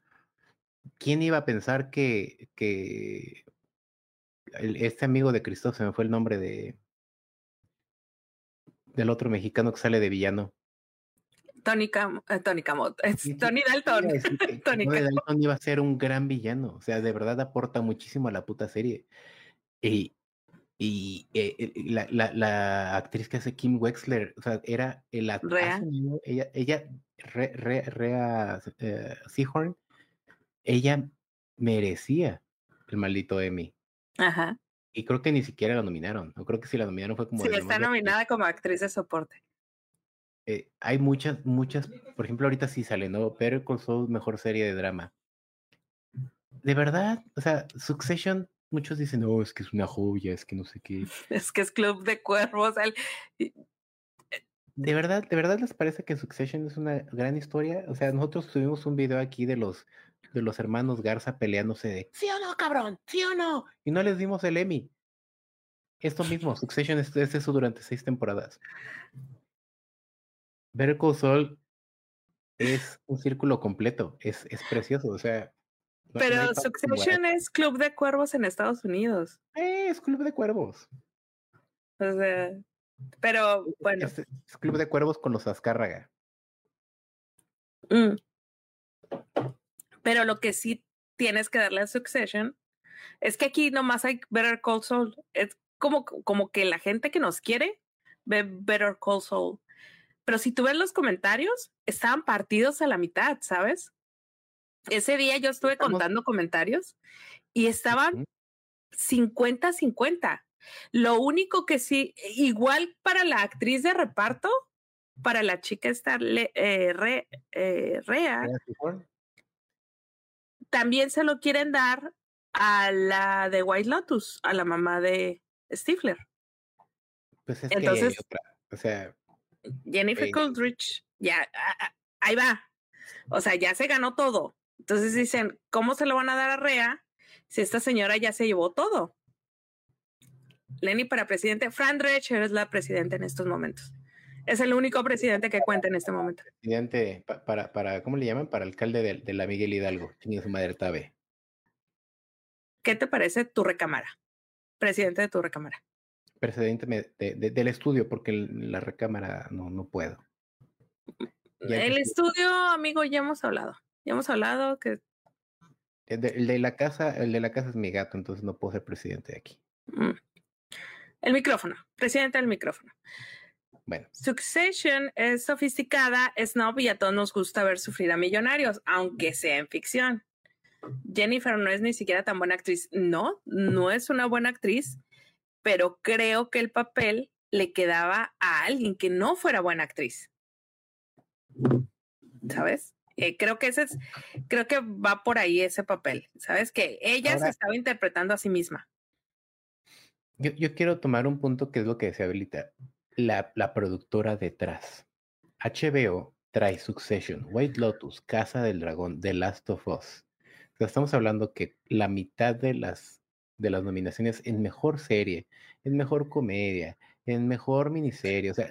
¿Quién iba a pensar que, que este amigo de Cristo, se me fue el nombre de del otro mexicano que sale de villano? Tony, Cam eh, Tony Camot, Tony Dalton. Tony Dalton iba a ser un gran villano, o sea, de verdad aporta muchísimo a la puta serie. Y, y eh, la, la, la, actriz que hace Kim Wexler, o sea, era el Rea. ella, ella Rea eh, Seahorn, ella merecía el maldito Emmy. Ajá. Y creo que ni siquiera la nominaron. No creo que si la nominaron fue como. Sí, está nominada como actriz de soporte. Eh, hay muchas, muchas. Por ejemplo, ahorita sí sale, ¿no? Pero con su mejor serie de drama. De verdad, o sea, Succession muchos dicen, no, es que es una joya, es que no sé qué. Es que es Club de Cuervos. Eh ¿De verdad, de verdad les parece que Succession es una gran historia? O sea, nosotros tuvimos un video aquí de los, de los hermanos Garza peleándose de, ¿sí o no, cabrón? ¿Sí o no? Y no les dimos el Emmy. Esto mismo, Succession es, eso durante seis temporadas. Better Call Saul es un círculo completo, es, es precioso, o sea, pero Succession es Club de Cuervos en Estados Unidos. es Club de Cuervos. O sea, pero bueno. Es, Club de Cuervos con los Azcárraga. Mm. Pero lo que sí tienes que darle a Succession es que aquí nomás hay Better Call Saul. Es como, como que la gente que nos quiere ve Better Call Saul. Pero si tú ves los comentarios, estaban partidos a la mitad, ¿sabes? Ese día yo estuve contando comentarios y estaban 50-50. Lo único que sí, igual para la actriz de reparto, para la chica esta eh, re, eh, Rea, también se lo quieren dar a la de White Lotus, a la mamá de Stifler. Pues es Entonces, o sea, Jennifer Coolidge, ya, ahí va. O sea, ya se ganó todo. Entonces dicen, ¿cómo se lo van a dar a Rea si esta señora ya se llevó todo? Lenny para presidente. Fran Drescher es la presidenta en estos momentos. Es el único presidente que cuenta en este momento. Presidente, para, para, ¿cómo le llaman? Para alcalde de, la Miguel Hidalgo. Su madre Tabe. ¿Qué te parece tu recámara? presidente de tu recámara. Presidente del estudio, porque la recámara no, no puedo. el estudio, amigo, ya hemos hablado. Ya hemos hablado que. El de, la casa, el de la casa es mi gato, entonces no puedo ser presidente de aquí. Mm. El micrófono, presidente del micrófono. Bueno. Succession es sofisticada, es snob y a todos nos gusta ver sufrir a millonarios, aunque sea en ficción. Jennifer no es ni siquiera tan buena actriz. No, no es una buena actriz, pero creo que el papel le quedaba a alguien que no fuera buena actriz. ¿Sabes? Eh, creo que ese es, creo que va por ahí ese papel. ¿Sabes? Que ella se estaba interpretando a sí misma. Yo, yo, quiero tomar un punto que es lo que decía. La, la productora detrás. HBO trae Succession, White Lotus, Casa del Dragón, The Last of Us. estamos hablando que la mitad de las, de las nominaciones en mejor serie, en mejor comedia, en mejor miniserie, o sea,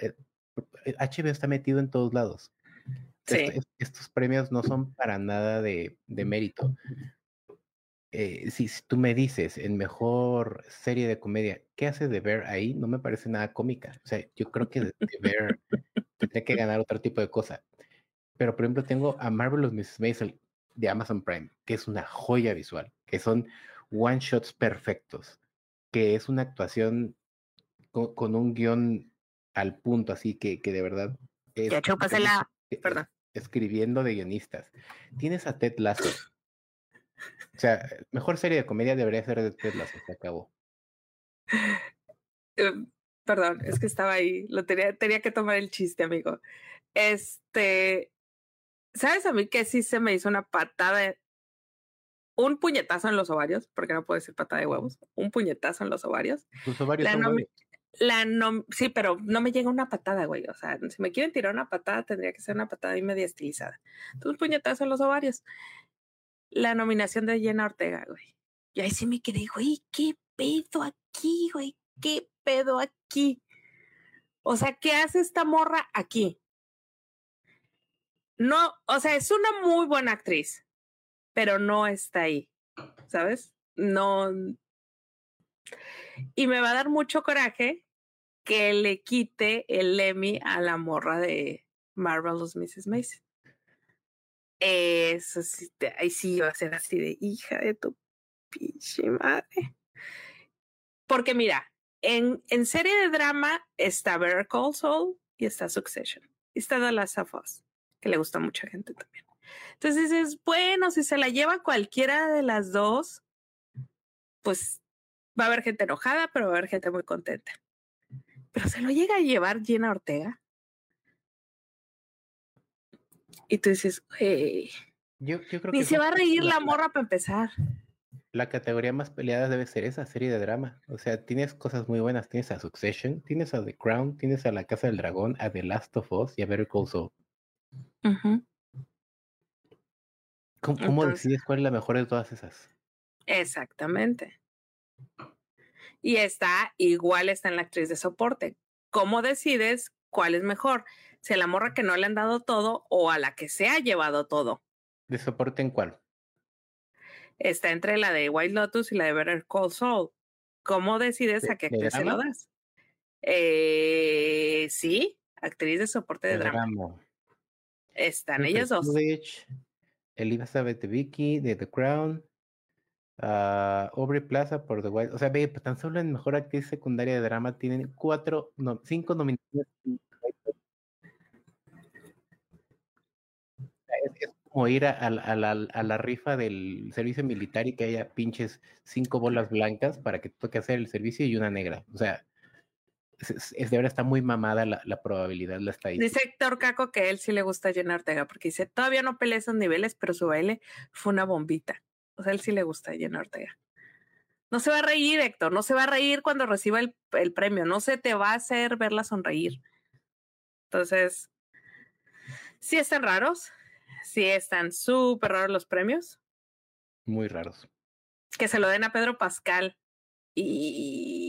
HBO eh, está metido en todos lados. estos premios no son para nada de, de mérito. Eh, si, tú me dices en mejor serie de comedia, ¿qué hace de ver ahí? No me parece nada cómica. O sea, yo creo que de, ver tendría que ganar otro tipo de cosa. Pero, por ejemplo, tengo a Marvelous Mrs. Maisel de Amazon Prime, que es una joya visual, que son one shots perfectos, que es una actuación con, un guion al punto, así que, que de verdad es, la... Perdón. escribiendo de guionistas. Tienes a Ted Lasso o sea, mejor serie de comedia debería ser de Ted Lasso, se acabó. Em, perdón, es que estaba ahí, lo tenía, tenía que tomar el chiste, amigo. Este, ¿sabes a mí que sí se me hizo una patada, un puñetazo en los ovarios, porque no puede ser patada de huevos, un puñetazo en los ovarios? Tus ovarios son la no, sí, pero no me llega una patada, güey. O sea, si me quieren tirar una patada, tendría que ser una patada y media estilizada. Entonces, un puñetazo en los ovarios la nominación de Jenna Ortega, güey. Y ahí sí me quedé, güey, ¿qué pedo aquí, güey? ¿Qué pedo aquí? O sea, ¿qué hace esta morra aquí? No, o sea, es una muy buena actriz, pero no está ahí, ¿sabes? No. Y me va a dar mucho coraje que le quite el Emmy a la morra de Marvelous Mrs. Mason. Eso sí, ahí sí va a ser así de hija de tu pinche madre. Porque mira, en, en serie de drama está Better Call Saul y está Succession. Y está The Last que le gusta a mucha gente también. Entonces dices, bueno, si se la lleva cualquiera de las dos, pues va a haber gente enojada, pero va a haber gente muy contenta. Pero se lo llega a llevar Gina Ortega. Y tú dices, hey. Yo, yo creo Ni se va a reír la, morra para empezar. La categoría más peleada debe ser esa serie de drama. O sea, tienes cosas muy buenas. Tienes a Succession, tienes a The Crown, tienes a La Casa del Dragón, a The Last of Us y a Better Call Saul. ¿Cómo, decides cuál es la mejor de todas esas? Exactamente. Y está, igual está en la actriz de soporte. ¿Cómo decides cuál es mejor? si a la morra que no le han dado todo o a la que se ha llevado todo. ¿De soporte en cuál? Está entre la de White Lotus y la de Better Call Saul. ¿Cómo decides a qué actriz se lo das? Eh, sí, actriz de soporte de, drama. Están ellas dos. Elizabeth Vicky de The Crown. Uh, Aubrey Plaza por The White. O sea, ve, tan solo en mejor actriz secundaria de drama tienen cuatro, cinco nominaciones es, como ir a, la, rifa del servicio militar y que haya pinches cinco bolas blancas para que toque hacer el servicio y una negra. O sea, es, de verdad está muy mamada la, probabilidad, la estadística. Dice Héctor Caco que a él sí le gusta llenar Ortega porque dice, todavía no peleé esos niveles, pero su baile fue una bombita. O sea, a él sí le gusta llenar Ortega. No se va a reír, Héctor, no se va a reír cuando reciba el, el premio, no se te va a hacer verla sonreír. Entonces, sí están raros, sí están súper raros los premios. Muy raros. Que se lo den a Pedro Pascal. Y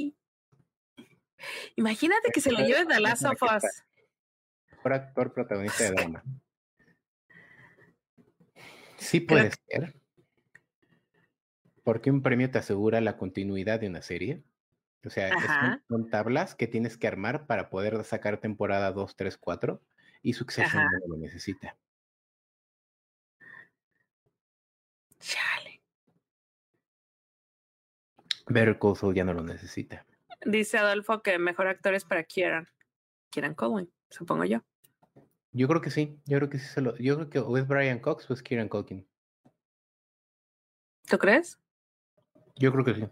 imagínate que se lo lleven a Last of Us. Mejor actor protagonista de drama. Sí puede ser. Porque un premio te asegura la continuidad de una serie. O sea, son, tablas que tienes que armar para poder sacar temporada 2, 3, 4 y Succession no lo necesita. Chale. Better Call ya no lo necesita. Dice Adolfo que mejor actor es para Kieran. Kieran Culkin, supongo yo. Yo creo que sí, yo creo que sí se lo. Yo creo que o es Brian Cox o es Kieran Culkin. ¿Tú crees? Yo creo que sí.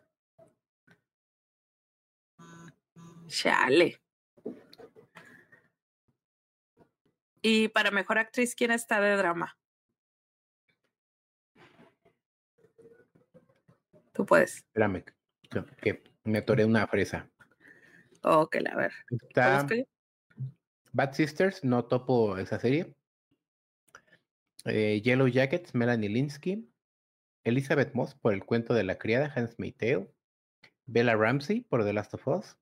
Chale. Y para mejor actriz, ¿quién está de drama? Tú puedes. Espérame, que me atoré una fresa. Ok, a ver. Está Bad Sisters, no topo esa serie. Eh, Yellow Jackets, Melanie Linsky. Elizabeth Moss por el cuento de la criada, Hans Tale. Bella Ramsey por The Last of Us.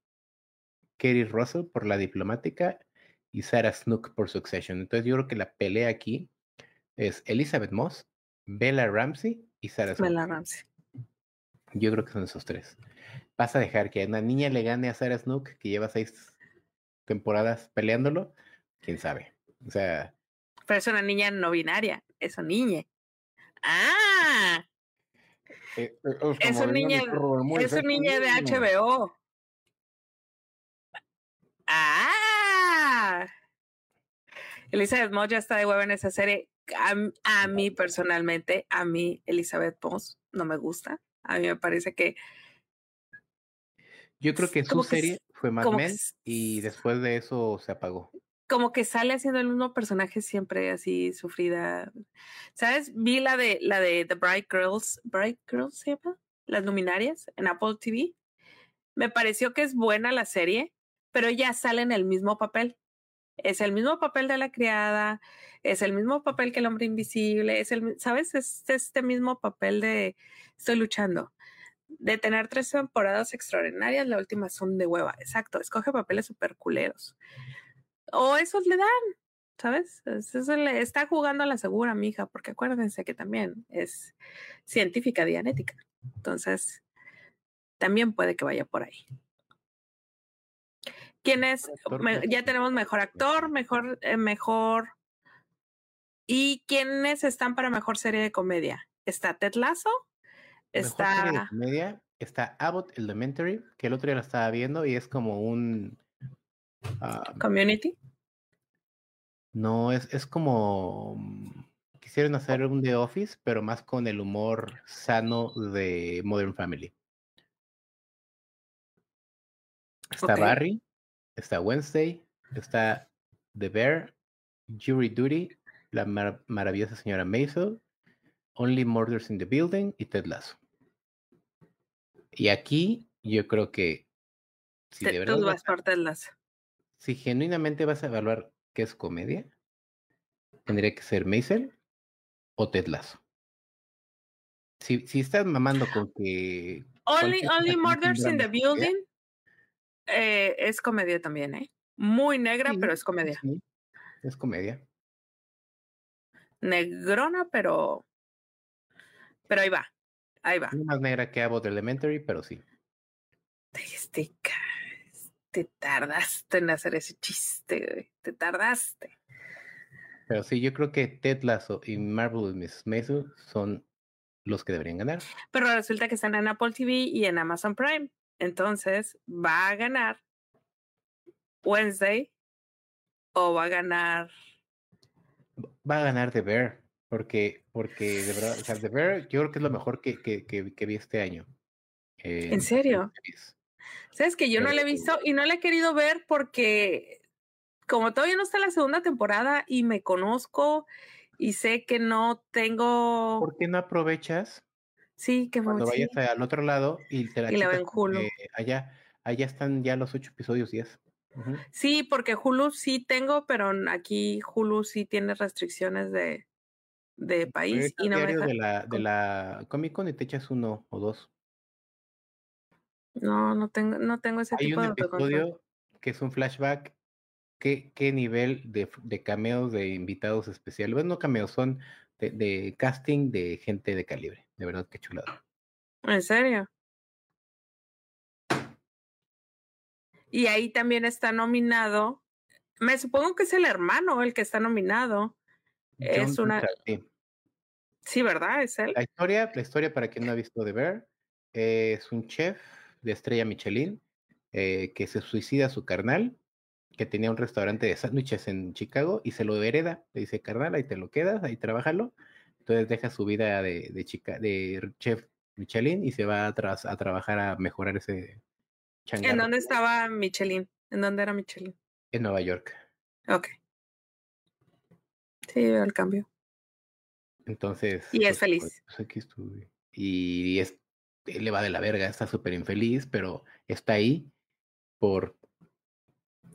Katie Russell por La Diplomática. Y Sarah Snook por Succession. Entonces yo creo que la pelea aquí es Elizabeth Moss, Bella Ramsey y Sarah Snook. Bella Ramsey. Yo creo que son esos tres. Vas a dejar que una niña le gane a Sarah Snook, que lleva seis temporadas peleándolo. Quién sabe. O sea. Pero es una niña no binaria. Es una niña. ¡Ah! Eh, eh, es, un niña, es un niña de HBO. ¡Ah! Elizabeth Moss ya está de huevo en esa serie. A, a, mí personalmente, a mí Elizabeth Moss no me gusta. A mí me parece que yo creo que su serie fue Mad Men y después de eso se apagó. Como que sale haciendo el mismo personaje siempre así sufrida. ¿Sabes? Vi la de la de The Bright Girls, Bright Girls se llama, las luminarias en Apple TV. Me pareció que es buena la serie, pero ya sale en el mismo papel. Es el mismo papel de la criada, es el mismo papel que el hombre invisible, es el, ¿sabes? Es este mismo papel de estoy luchando de tener tres temporadas extraordinarias, la última son de hueva. Exacto, escoge papeles super culeros. O esos le dan, ¿sabes? Eso le está jugando a la segura, mija, porque acuérdense que también es científica dianética. Entonces, también puede que vaya por ahí. ¿Quién es? ya tenemos mejor actor, mejor, eh, mejor. ¿Y quiénes están para mejor serie de comedia? ¿Está Ted Lasso? Está. Media, está Abbott Elementary, que el otro día lo estaba viendo y es como un. ¿Community? No, es, es como. Mm, quisieron hacer un The Office, pero más con el humor sano de Modern Family. Está Barry, está Wednesday, está The Bear, Jury Duty, la maravillosa señora Maisel, Only Murders in the Building y Ted Lasso. Y aquí yo creo que si de verdad vas por Ted Lasso. Si genuinamente vas a evaluar qué es comedia, tendría que ser Maisel o Ted Lasso. Si, si estás mamando con que. Only, only Murders in the Building eh, es comedia también, ¿eh? Muy negra, pero es comedia. es comedia. Negrona, pero pero ahí va, ahí va. más negra que Abbott Elementary, pero sí. Este, te tardaste en hacer ese chiste, Te tardaste. Pero sí, yo creo que Ted Lasso y Marvel Miss Maisel son los que deberían ganar. Pero resulta que están en Apple TV y en Amazon Prime. Entonces, ¿va a ganar Wednesday o va a ganar? Va a ganar The Bear. Porque, porque de verdad, o sea, The Bear, yo creo que es lo mejor que, que, que, vi este año. ¿En serio? Sabes que yo no la he visto y no la he querido ver porque como todavía no está la segunda temporada y me conozco y sé que no tengo. ¿Por qué no aprovechas? Sí, que cuando vayas al otro lado y te la, y la ven Hulu. allá, allá están ya los ocho episodios, diez. Sí, porque Hulu sí tengo, pero aquí Hulu sí tiene restricciones de, de país y no me de la, de la Comic Con y te echas uno o dos. No, no tengo, no tengo ese Hay tipo de un episodio que es un flashback. ¿Qué, qué nivel de, de, cameos de invitados especiales? Bueno, no cameos, son de, de, casting de gente de calibre. De verdad, qué chulado. ¿En serio? Y ahí también está nominado. Me supongo que es el hermano el que está nominado. es una. Sí. ¿Verdad? Es él. La historia, la historia para quien no ha visto The Bear, es un chef de estrella Michelin eh, que se suicida a su carnal, que tenía un restaurante de sándwiches en Chicago y se lo hereda. Le dice, carnal, ahí te lo quedas, ahí trabajalo. Entonces deja su vida de, de, chica, de chef Michelin y se va a, a trabajar a mejorar ese changarro. ¿En dónde estaba Michelin? ¿En dónde era Michelin? En Nueva York. Ok. Sí, el cambio. Entonces. Y es pues, feliz. Pues, aquí estuve. Y, es, le va de la verga, está súper infeliz, pero está ahí por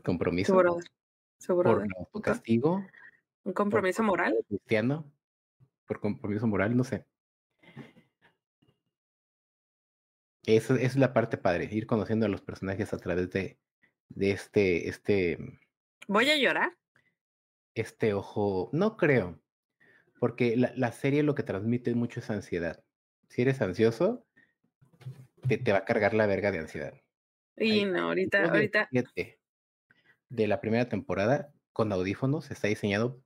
compromiso. Su brother. Por castigo. ¿Un compromiso moral? Cristiano. Por compromiso moral, no sé. Esa es la parte padre, ir conociendo a los personajes a través de, de este, este. ¿Voy a llorar? Este ojo, no creo, porque la, la serie lo que transmite mucho es ansiedad. Si eres ansioso, te, te va a cargar la verga de ansiedad. Y no, ahorita, ahorita. De la primera temporada, con audífonos, está diseñado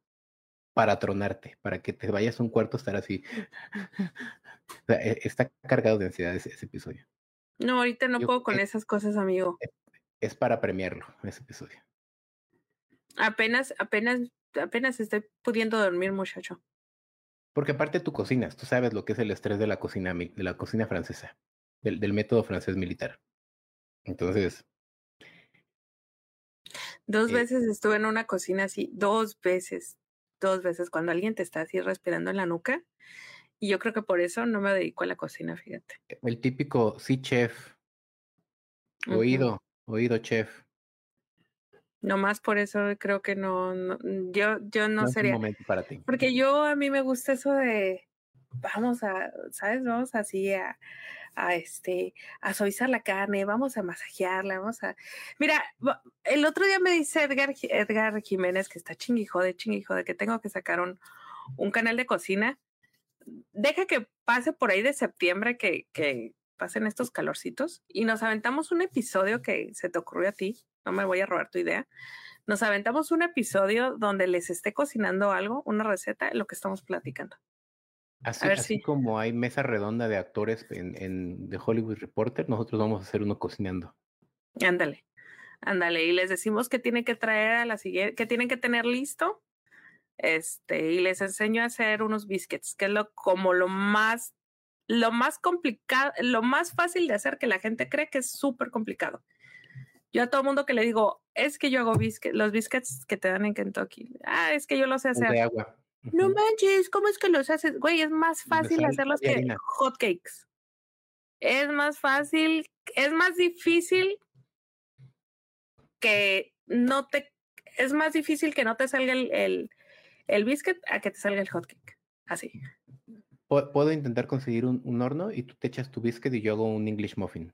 para tronarte, para que te vayas a un cuarto a estar así. E, está cargado de ansiedad ese, episodio. No, ahorita no puedo con esas cosas, amigo. Es, para premiarlo, ese episodio. Apenas, apenas, apenas estoy pudiendo dormir, muchacho. Porque aparte tú cocinas, tú sabes lo que es el estrés de la cocina, de la cocina francesa, del, del método francés militar. Entonces. Dos eh veces estuve en una cocina así, dos veces dos veces cuando alguien te está así respirando en la nuca. Y yo creo que por eso no me dedico a la cocina, fíjate. El típico sí, chef. Oído, oído, chef. No más por eso creo que no, yo, yo no, sería. momento para ti. Porque yo a mí me gusta eso de vamos a, ¿sabes? Vamos así a, a este, a suavizar la carne, vamos a masajearla, vamos a. Mira, el otro día me dice Edgar, Edgar Jiménez que está chinguijo de chinguijo de que tengo que sacar un, un canal de cocina. Deja que pase por ahí de septiembre que, que pasen estos calorcitos y nos aventamos un episodio que se te ocurrió a ti, no me voy a robar tu idea. Nos aventamos un episodio donde les esté cocinando algo, una receta, lo que estamos platicando. Así, como hay mesa redonda de actores en, en The Hollywood Reporter, nosotros vamos a hacer uno cocinando. Ándale, ándale. Y les decimos que tienen que traer a la siguiente, que tienen que tener listo. Este, y les enseño a hacer unos biscuits, que es lo como lo más, lo más complicado, lo más fácil de hacer que la gente cree que es súper complicado. Yo a todo mundo que le digo, es que yo hago biscuits, los biscuits que te dan en Kentucky. Ah, es que yo los sé hacer. De agua. No manches, ¿cómo es que los haces? Güey, es más fácil hacerlos que hotcakes. Es más fácil, es más difícil que no te, es más difícil que no te salga el, el, el biscuit a que te salga el hotcake. Así. Puedo intentar conseguir un, un, horno y tú te echas tu biscuit y yo hago un English muffin.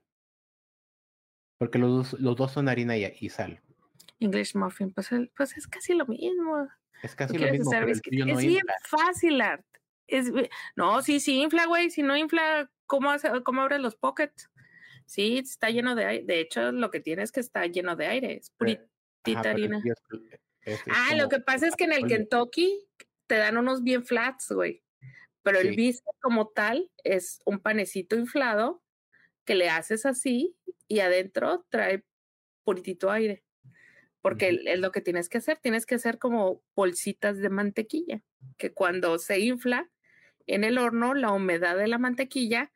Porque los dos, los dos son harina y, y sal. English muffin, pues, pues es casi lo mismo. Es casi lo mismo. Pero es bien fácil, Art. Es, no, sí, sí infla, güey. Si no infla, ¿cómo, hace, ¿cómo abres los pockets? Sí, está lleno de aire. De hecho, lo que tiene es que está lleno de aire. Es puritita harina. ah, lo que pasa es que en el Kentucky te dan unos bien flats, güey. Pero el biscuit como tal es un panecito inflado que le haces así y adentro trae puritito aire porque es lo que tienes que hacer, tienes que hacer como bolsitas de mantequilla, que cuando se infla en el horno, la humedad de la mantequilla,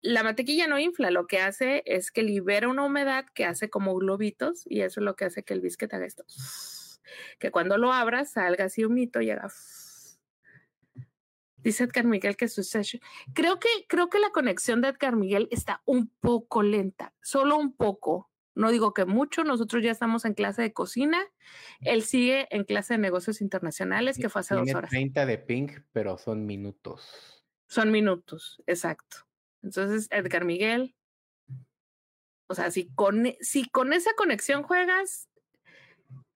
la mantequilla no infla, lo que hace es que libera una humedad que hace como globitos y eso es lo que hace que el biscuit haga esto. Que cuando lo abras salga así un mito y haga... Dice Edgar Miguel que su session. Creo que, creo que la conexión de Edgar Miguel está un poco lenta, solo un poco. No digo que mucho, nosotros ya estamos en clase de cocina. Él sigue en clase de negocios internacionales, que fue hace dos horas. 30 de ping, pero son minutos. Son minutos, exacto. Entonces, Edgar Miguel, o sea, si con, si con esa conexión juegas,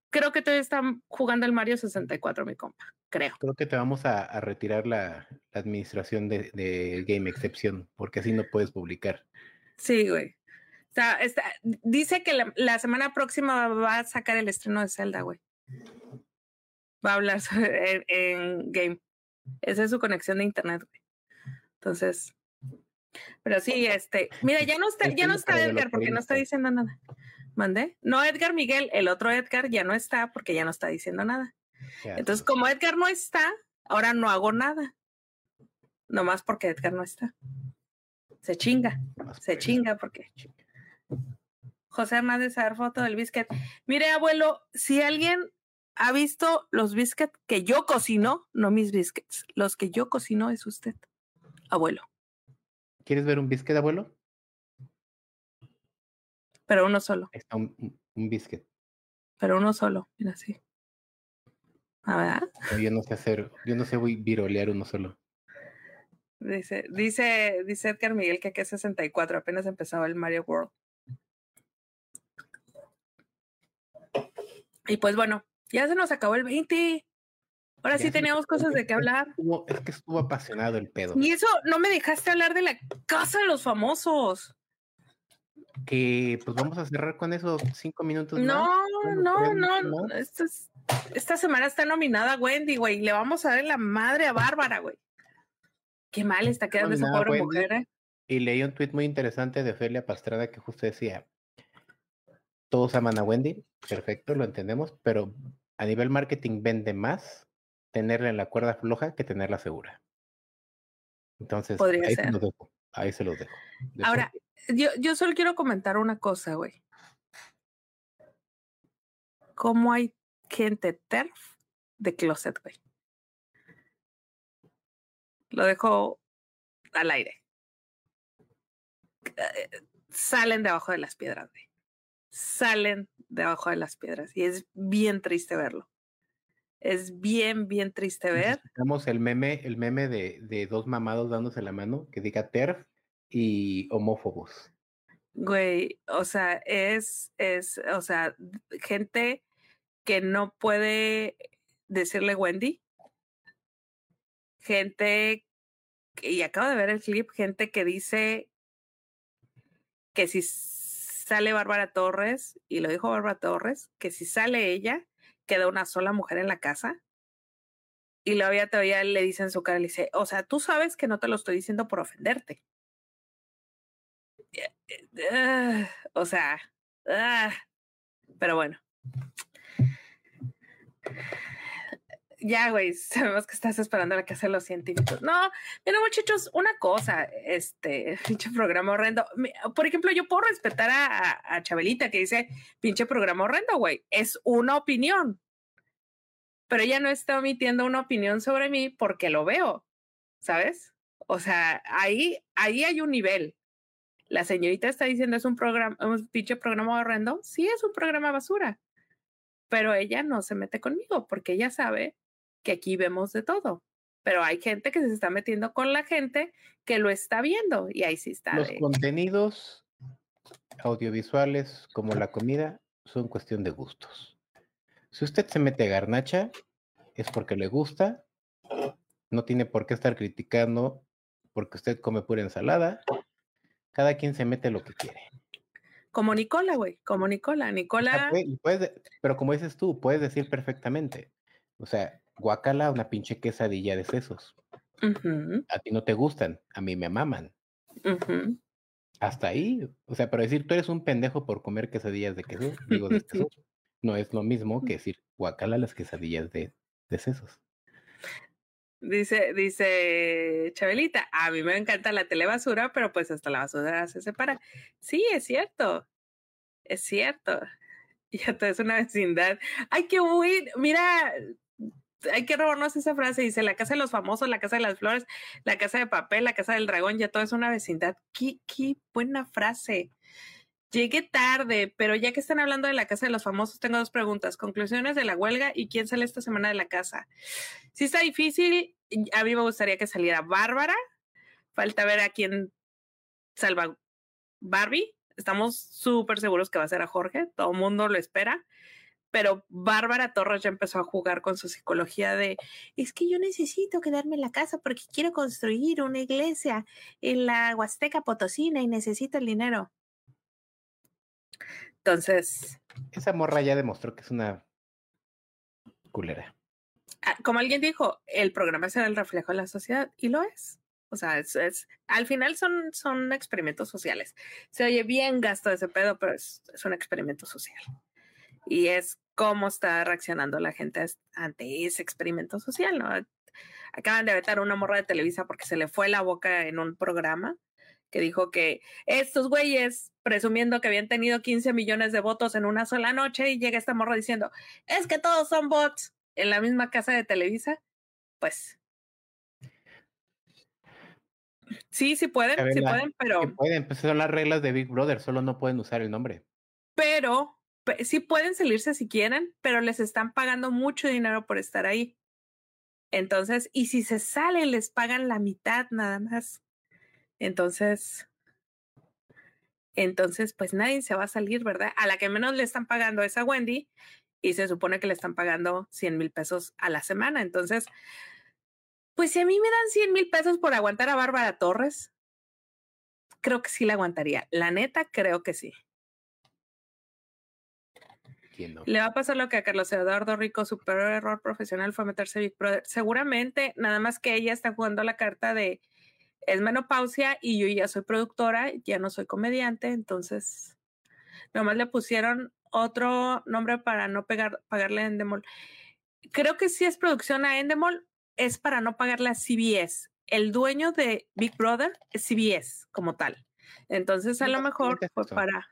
creo que todavía están jugando el Mario 64, mi compa, creo. Creo que te vamos a, retirar la, administración de, de Game Excepción, porque así no puedes publicar. Sí, güey. dice que la, semana próxima va a sacar el estreno de Zelda, güey. Va a hablar en, game. Esa es su conexión de internet, güey. Entonces, pero sí, este, mira, ya no está, ya no está Edgar porque no está diciendo nada. ¿Mandé? No, Edgar Miguel, el otro Edgar ya no está porque ya no está diciendo nada. Entonces, como Edgar no está, ahora no hago nada. Nomás porque Edgar no está. Se chinga, se chinga porque. José Hernández dar foto del biscuit. Mire, abuelo, si alguien ha visto los biscuits que yo cocino, no mis biscuits, los que yo cocino es usted, abuelo. ¿Quieres ver un biscuit, abuelo? Pero uno solo. Está un, un biscuit. Pero uno solo, mira así. ¿A ver? yo no sé hacer, yo no sé virolear uno solo. Dice, dice, dice Edgar Miguel que aquí es 64, apenas empezaba el Mario World. Y pues bueno, ya se nos acabó el 20. Ahora sí teníamos cosas de qué hablar. es que estuvo apasionado el pedo. Y eso, no me dejaste hablar de la casa de los famosos. Que pues vamos a cerrar con esos cinco minutos. No, no, no, no. Esta semana está nominada Wendy, güey. Le vamos a dar la madre a Bárbara, güey. Qué mal está quedando esa pobre mujer. ¿eh? Y leí un tweet muy interesante de Felia Pastrada que justo decía, todos aman a Wendy, perfecto, lo entendemos, pero a nivel marketing vende más tenerla en la cuerda floja que tenerla segura. Entonces, ahí, Se los dejo, ahí se los dejo. Ahora, yo, yo solo quiero comentar una cosa, güey. ¿Cómo hay gente TERF de closet, güey? Lo dejo al aire. Eh, salen debajo de las piedras, güey. Salen debajo de las piedras. Y es bien triste verlo. Es bien, bien triste ver. Tenemos el meme, el meme de, de dos mamados dándose la mano que diga TERF y homófobos. Güey, o sea, es, es, o sea, gente que no puede decirle Wendy, gente, y acabo de ver el clip, gente que dice que si sale Bárbara Torres, y lo dijo Bárbara Torres, que si sale ella, queda una sola mujer en la casa. Y luego todavía le dice en su cara, le dice, o sea, tú sabes que no te lo estoy diciendo por ofenderte. Eh, eh, o sea, ah, pero bueno ya, güey, sabemos que estás esperando a casa de los científicos. No, mira, muchachos, una cosa, este, pinche programa horrendo. Por ejemplo, yo puedo respetar a, Chabelita que dice, pinche programa horrendo, güey. Es una opinión. Pero ella no está omitiendo una opinión sobre mí porque lo veo, ¿sabes? O sea, ahí, ahí hay un nivel. La señorita está diciendo es un programa, un pinche programa horrendo. Sí, es un programa basura. Pero ella no se mete conmigo porque ella sabe que aquí vemos de todo. Pero hay gente que se está metiendo con la gente que lo está viendo y ahí sí está. Los contenidos audiovisuales como la comida son cuestión de gustos. Si usted se mete a garnacha, es porque le gusta, no tiene por qué estar criticando porque usted come pura ensalada. Cada quien se mete lo que quiere. Como Nicola, güey, como Nicola. Nicola. pero como dices tú, puedes decir perfectamente. O sea, guacala una pinche quesadilla de sesos. A ti no te gustan, a mí me maman. Hasta ahí, o sea, pero decir tú eres un pendejo por comer quesadillas de queso, digo de sesos, no es lo mismo que decir guacala las quesadillas de, de sesos. Dice, dice Chabelita, a mí me encanta la telebasura, pero pues hasta la basura se separa. Sí, es cierto, es cierto. Ya todo es una vecindad. Ay, qué bueno. Mira, hay que robarnos esa frase, dice la casa de los famosos, la casa de las flores, la casa de papel, la casa del dragón, ya todo es una vecindad. Qué, qué buena frase. Llegué tarde, pero ya que están hablando de la casa de los famosos, tengo dos preguntas. Conclusiones de la huelga y quién sale esta semana de la casa. Si está difícil, a mí me gustaría que saliera Bárbara. Falta ver a quién salva Barbie. Estamos súper seguros que va a ser a Jorge, todo el mundo lo espera pero Bárbara Torres ya empezó a jugar con su psicología de, es que yo necesito quedarme en la casa porque quiero construir una iglesia en la Huasteca Potosina y necesito el dinero. Entonces. Esa morra ya demostró que es una culera. Ah, como alguien dijo, el programa es el reflejo de la sociedad y lo es. O sea, es, es, al final son, son experimentos sociales. Se oye bien gasto ese pedo, pero es, es un experimento social. Y es cómo está reaccionando la gente ante ese experimento social, ¿no? Acaban de vetar una morra de Televisa porque se le fue la boca en un programa que dijo que estos güeyes, presumiendo que habían tenido 15 millones de votos en una sola noche, y llega esta morra diciendo, es que todos son bots en la misma casa de Televisa, pues Sí, sí pueden, sí pueden, pero. Sí pueden, pues son las reglas de Big Brother, solo no pueden usar el nombre. Pero, sí pueden salirse si quieren, pero les están pagando mucho dinero por estar ahí. Entonces, y si se salen, les pagan la mitad nada más. Entonces, entonces, pues nadie se va a salir, ¿verdad? A la que menos le están pagando es a Wendy y se supone que le están pagando 100 mil pesos a la semana. Entonces, pues si a mí me dan 100 mil pesos por aguantar a Bárbara Torres, creo que sí la aguantaría. La neta, creo que sí. Le va a pasar lo que a Carlos Eduardo Rico, su peor error profesional fue meterse Big Brother. Seguramente, nada más que ella está jugando la carta de es menopausia y yo ya soy productora, ya no soy comediante, entonces nomás le pusieron otro nombre para no pegar, pagarle a Endemol. Creo que sí es producción a Endemol, es para no pagarle a CBS. El dueño de Big Brother es CBS como tal. Entonces, a lo mejor fue para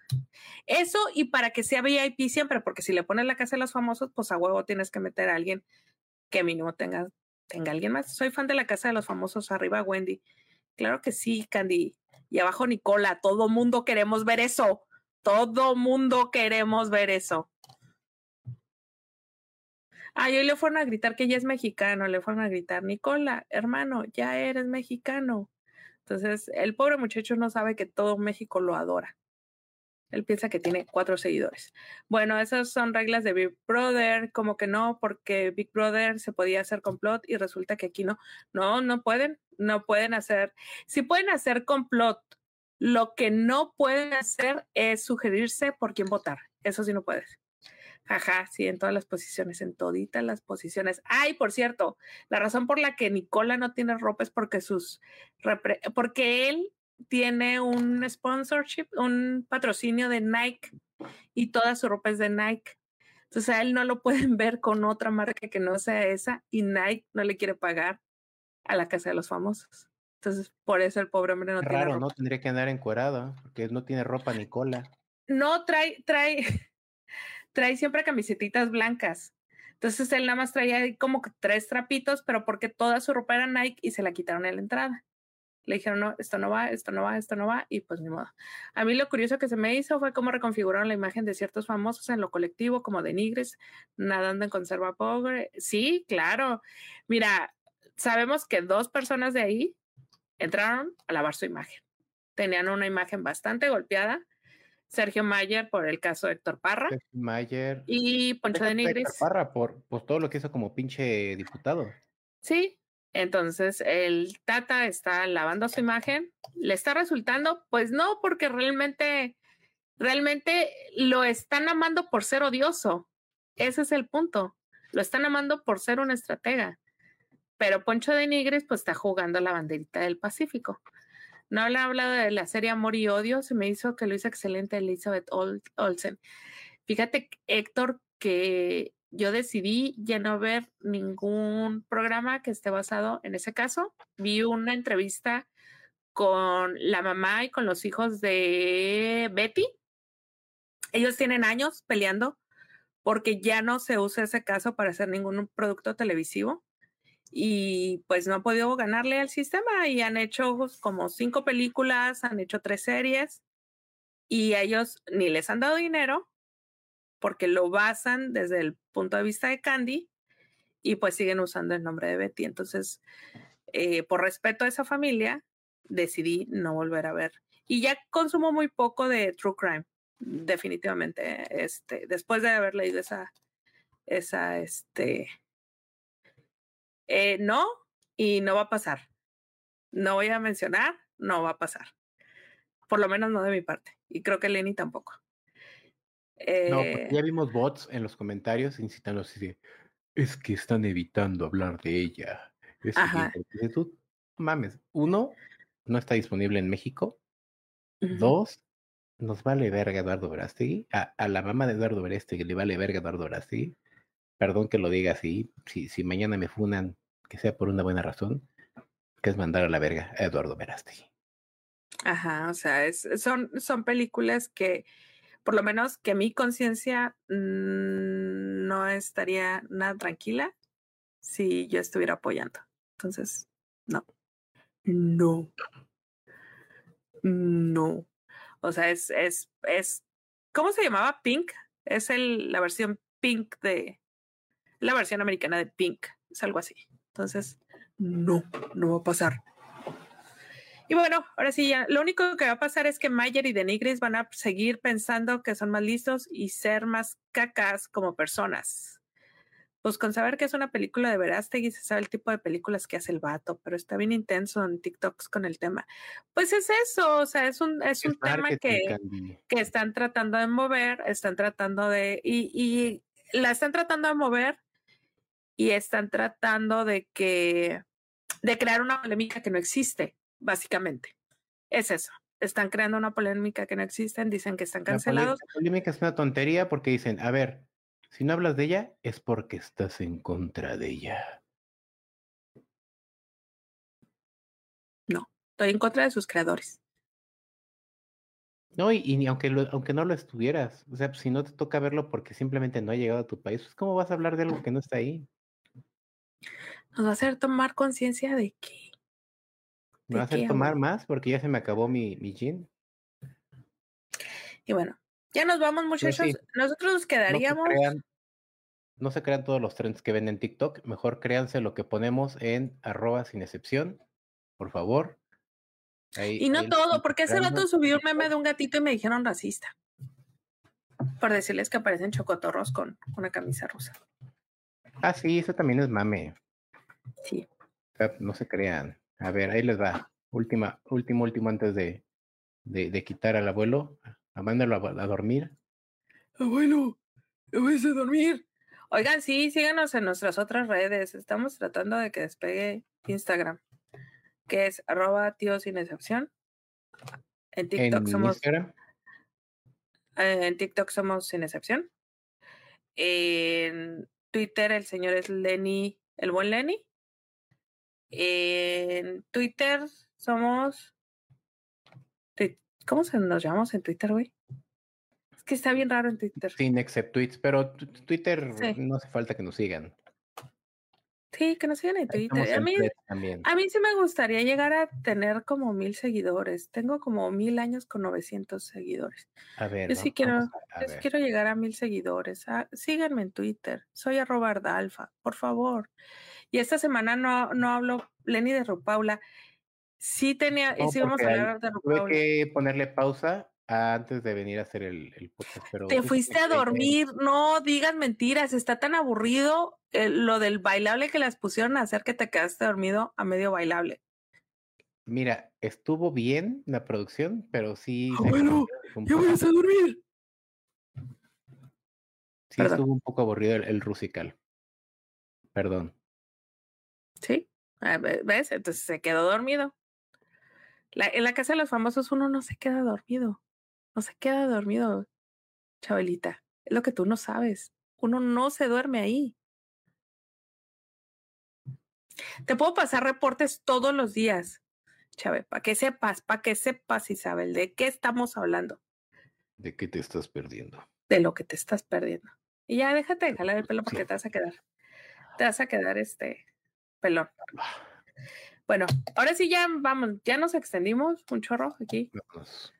eso y para que sea VIP siempre, porque si le pones la casa de los famosos, pues a huevo tienes que meter a alguien que mínimo tenga, tenga alguien más. Soy fan de la casa de los famosos, arriba Wendy. Claro que sí, Candy. Y abajo Nicola, todo mundo queremos ver eso. Todo mundo queremos ver eso. Ay, hoy le fueron a gritar que ya es mexicano, le fueron a gritar, Nicola, hermano, ya eres mexicano. Entonces, el pobre muchacho no sabe que todo México lo adora. Él piensa que tiene cuatro seguidores. Bueno, esas son reglas de Big Brother, como que no, porque Big Brother se podía hacer complot y resulta que aquí no. No, no pueden, no pueden hacer. Si pueden hacer complot, lo que no pueden hacer es sugerirse por quién votar. Eso sí no puedes. Ajá, sí, en todas las posiciones, en toditas las posiciones. Ay, por cierto, la razón por la que Nicola no tiene ropa es porque sus porque él tiene un sponsorship, un patrocinio de Nike y toda su ropa es de Nike. Entonces a él no lo pueden ver con otra marca que no sea esa y Nike no le quiere pagar a la casa de los famosos. Entonces, por eso el pobre hombre no tiene ropa. ¿no? Tendría que andar encuerado, porque no tiene ropa Nicola. No, trae, trae, trae siempre camisetitas blancas. Entonces él nada más traía como tres trapitos, pero porque toda su ropa era Nike y se la quitaron en la entrada. Le dijeron, no, esto no va, esto no va, esto no va, y pues ni modo. A mí lo curioso que se me hizo fue cómo reconfiguraron la imagen de ciertos famosos en lo colectivo, como de Nigres, nadando en conserva pobre. Sí, claro. Mira, sabemos que dos personas de ahí entraron a lavar su imagen. Tenían una imagen bastante golpeada Sergio Mayer por el caso de Héctor Parra. Mayer. Y Poncho de Nigris. Héctor Parra por pues, todo lo que hizo como pinche diputado. Sí, entonces el Tata está lavando su imagen. ¿Le está resultando? Pues no, porque realmente, realmente lo están amando por ser odioso. Ese es el punto. Lo están amando por ser un estratega. Pero Poncho de Nigris pues está jugando la banderita del Pacífico. No he hablado de la serie Amor y Odio, se me hizo que lo hizo excelente Elizabeth Olsen. Fíjate, Héctor, que yo decidí ya no ver ningún programa que esté basado en ese caso. Vi una entrevista con la mamá y con los hijos de Betty. Ellos tienen años peleando porque ya no se usa ese caso para hacer ningún producto televisivo y pues no han podido ganarle al sistema y han hecho como cinco películas, han hecho tres series y ellos ni les han dado dinero porque lo basan desde el punto de vista de Candy y pues siguen usando el nombre de Betty. Entonces, eh, por respeto a esa familia, decidí no volver a ver. Y ya consumo muy poco de True Crime, definitivamente. Este, después de haber leído esa, esa, este, eh, no, y no va a pasar. No voy a mencionar, no va a pasar. Por lo menos no de mi parte. Y creo que Lenny tampoco. No, porque ya vimos bots en los comentarios incitando así es que están evitando hablar de ella. Es que tú, mames, uno, no está disponible en México. Dos, nos vale verga Eduardo Verástegui. A, a, la mamá de Eduardo Verástegui le vale verga Eduardo Verástegui. Perdón que lo diga así. Si, si mañana me funan, que sea por una buena razón, que es mandar a la verga a Eduardo Verástegui. Ajá, o sea, es, son, son películas que, por lo menos que mi conciencia mm, no estaría nada tranquila si yo estuviera apoyando. Entonces, no. No. No. O sea, es, es, es, ¿cómo se llamaba? Pink. Es el, la versión Pink de, la versión americana de Pink. Es algo así. Entonces, no, no va a pasar. Y bueno, ahora sí, ya, lo único que va a pasar es que Mayer y Denigris van a seguir pensando que son más listos y ser más cacas como personas. Pues con saber que es una película de Verástegui se sabe el tipo de películas que hace el vato, pero está bien intenso en TikToks con el tema. Pues es eso, o sea, es un, es un tema que, que están tratando de mover, están tratando de, y, y la están tratando de mover y están tratando de que, de crear una polémica que no existe, básicamente. Es eso están creando una polémica que no existe, dicen que están cancelados. La polémica es una tontería porque dicen, a ver, si no hablas de ella, es porque estás en contra de ella. No, estoy en contra de sus creadores. No, y, y aunque, aunque no lo estuvieras, o sea, si no te toca verlo porque simplemente no ha llegado a tu país, pues ¿cómo vas a hablar de algo que no está ahí? Nos va a hacer tomar conciencia de que... ¿Me va a hacer tomar más? Porque ya se me acabó mi, mi gin. Y bueno, ya nos vamos, muchachos. Nosotros nos quedaríamos. No se, crean, todos los trends que ven en TikTok. Mejor créanse lo que ponemos en arroba sin excepción. Por favor. y no todo, porque ese rato subí un meme de un gatito y me dijeron racista. Por decirles que aparecen chocotorros con una camisa rosa. Ah, sí, eso también es mame. Sí. no se crean. A ver, ahí les va. Última, último, último antes de, de, de quitar al abuelo a mándalo a, dormir. Abuelo, voy a dormir. Oigan, sí, síganos en nuestras otras redes. Estamos tratando de que despegue Instagram, que es arroba tío sin excepción. En TikTok somos. Eh, en TikTok somos sin excepción. En Twitter el señor es Lenny, el buen Lenny. En Twitter somos ¿Cómo se nos llamamos en Twitter, güey? Es que está bien raro en Twitter. Sin except tweets, pero Twitter no hace falta que nos sigan. Sí, que nos sigan en Twitter. A mí, a mí sí me gustaría llegar a tener como mil seguidores. Tengo como mil años con 900 seguidores. A ver. Yo sí quiero, quiero llegar a mil seguidores. Ah, síganme en Twitter. Soy arroba ardalfa, por favor. Y esta semana no, no hablo Lenny de Rupaula. Sí tenía, y sí vamos a hablar de Tuve que ponerle pausa antes de venir a hacer el, el podcast. Pero Te fuiste a dormir, no digas mentiras, está tan aburrido eh, lo del bailable que las pusieron a hacer que te quedaste dormido a medio bailable. Mira, estuvo bien la producción, pero sí. Ah, bueno, ya voy a dormir. Sí, estuvo un poco aburrido el, el rusical. Perdón. Sí, ah, ¿ves? Entonces se quedó dormido en la casa de los famosos uno no se queda dormido. No se queda dormido, Chabelita. Es lo que tú no sabes. Uno no se duerme ahí. Te puedo pasar reportes todos los días, Chávez, para que sepas, para que sepas, Isabel, de qué estamos hablando. ¿De qué te estás perdiendo? De lo que te estás perdiendo. Y ya déjate de jalar el pelo porque te vas a quedar. Te vas a quedar este pelón. Bueno, ahora sí ya vamos, ya nos extendimos un chorro aquí. Vámonos.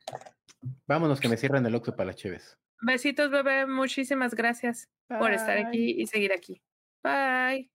Vámonos que me cierran el oxo para las cheves. Besitos, bebé. Muchísimas gracias por estar aquí y seguir aquí. Bye.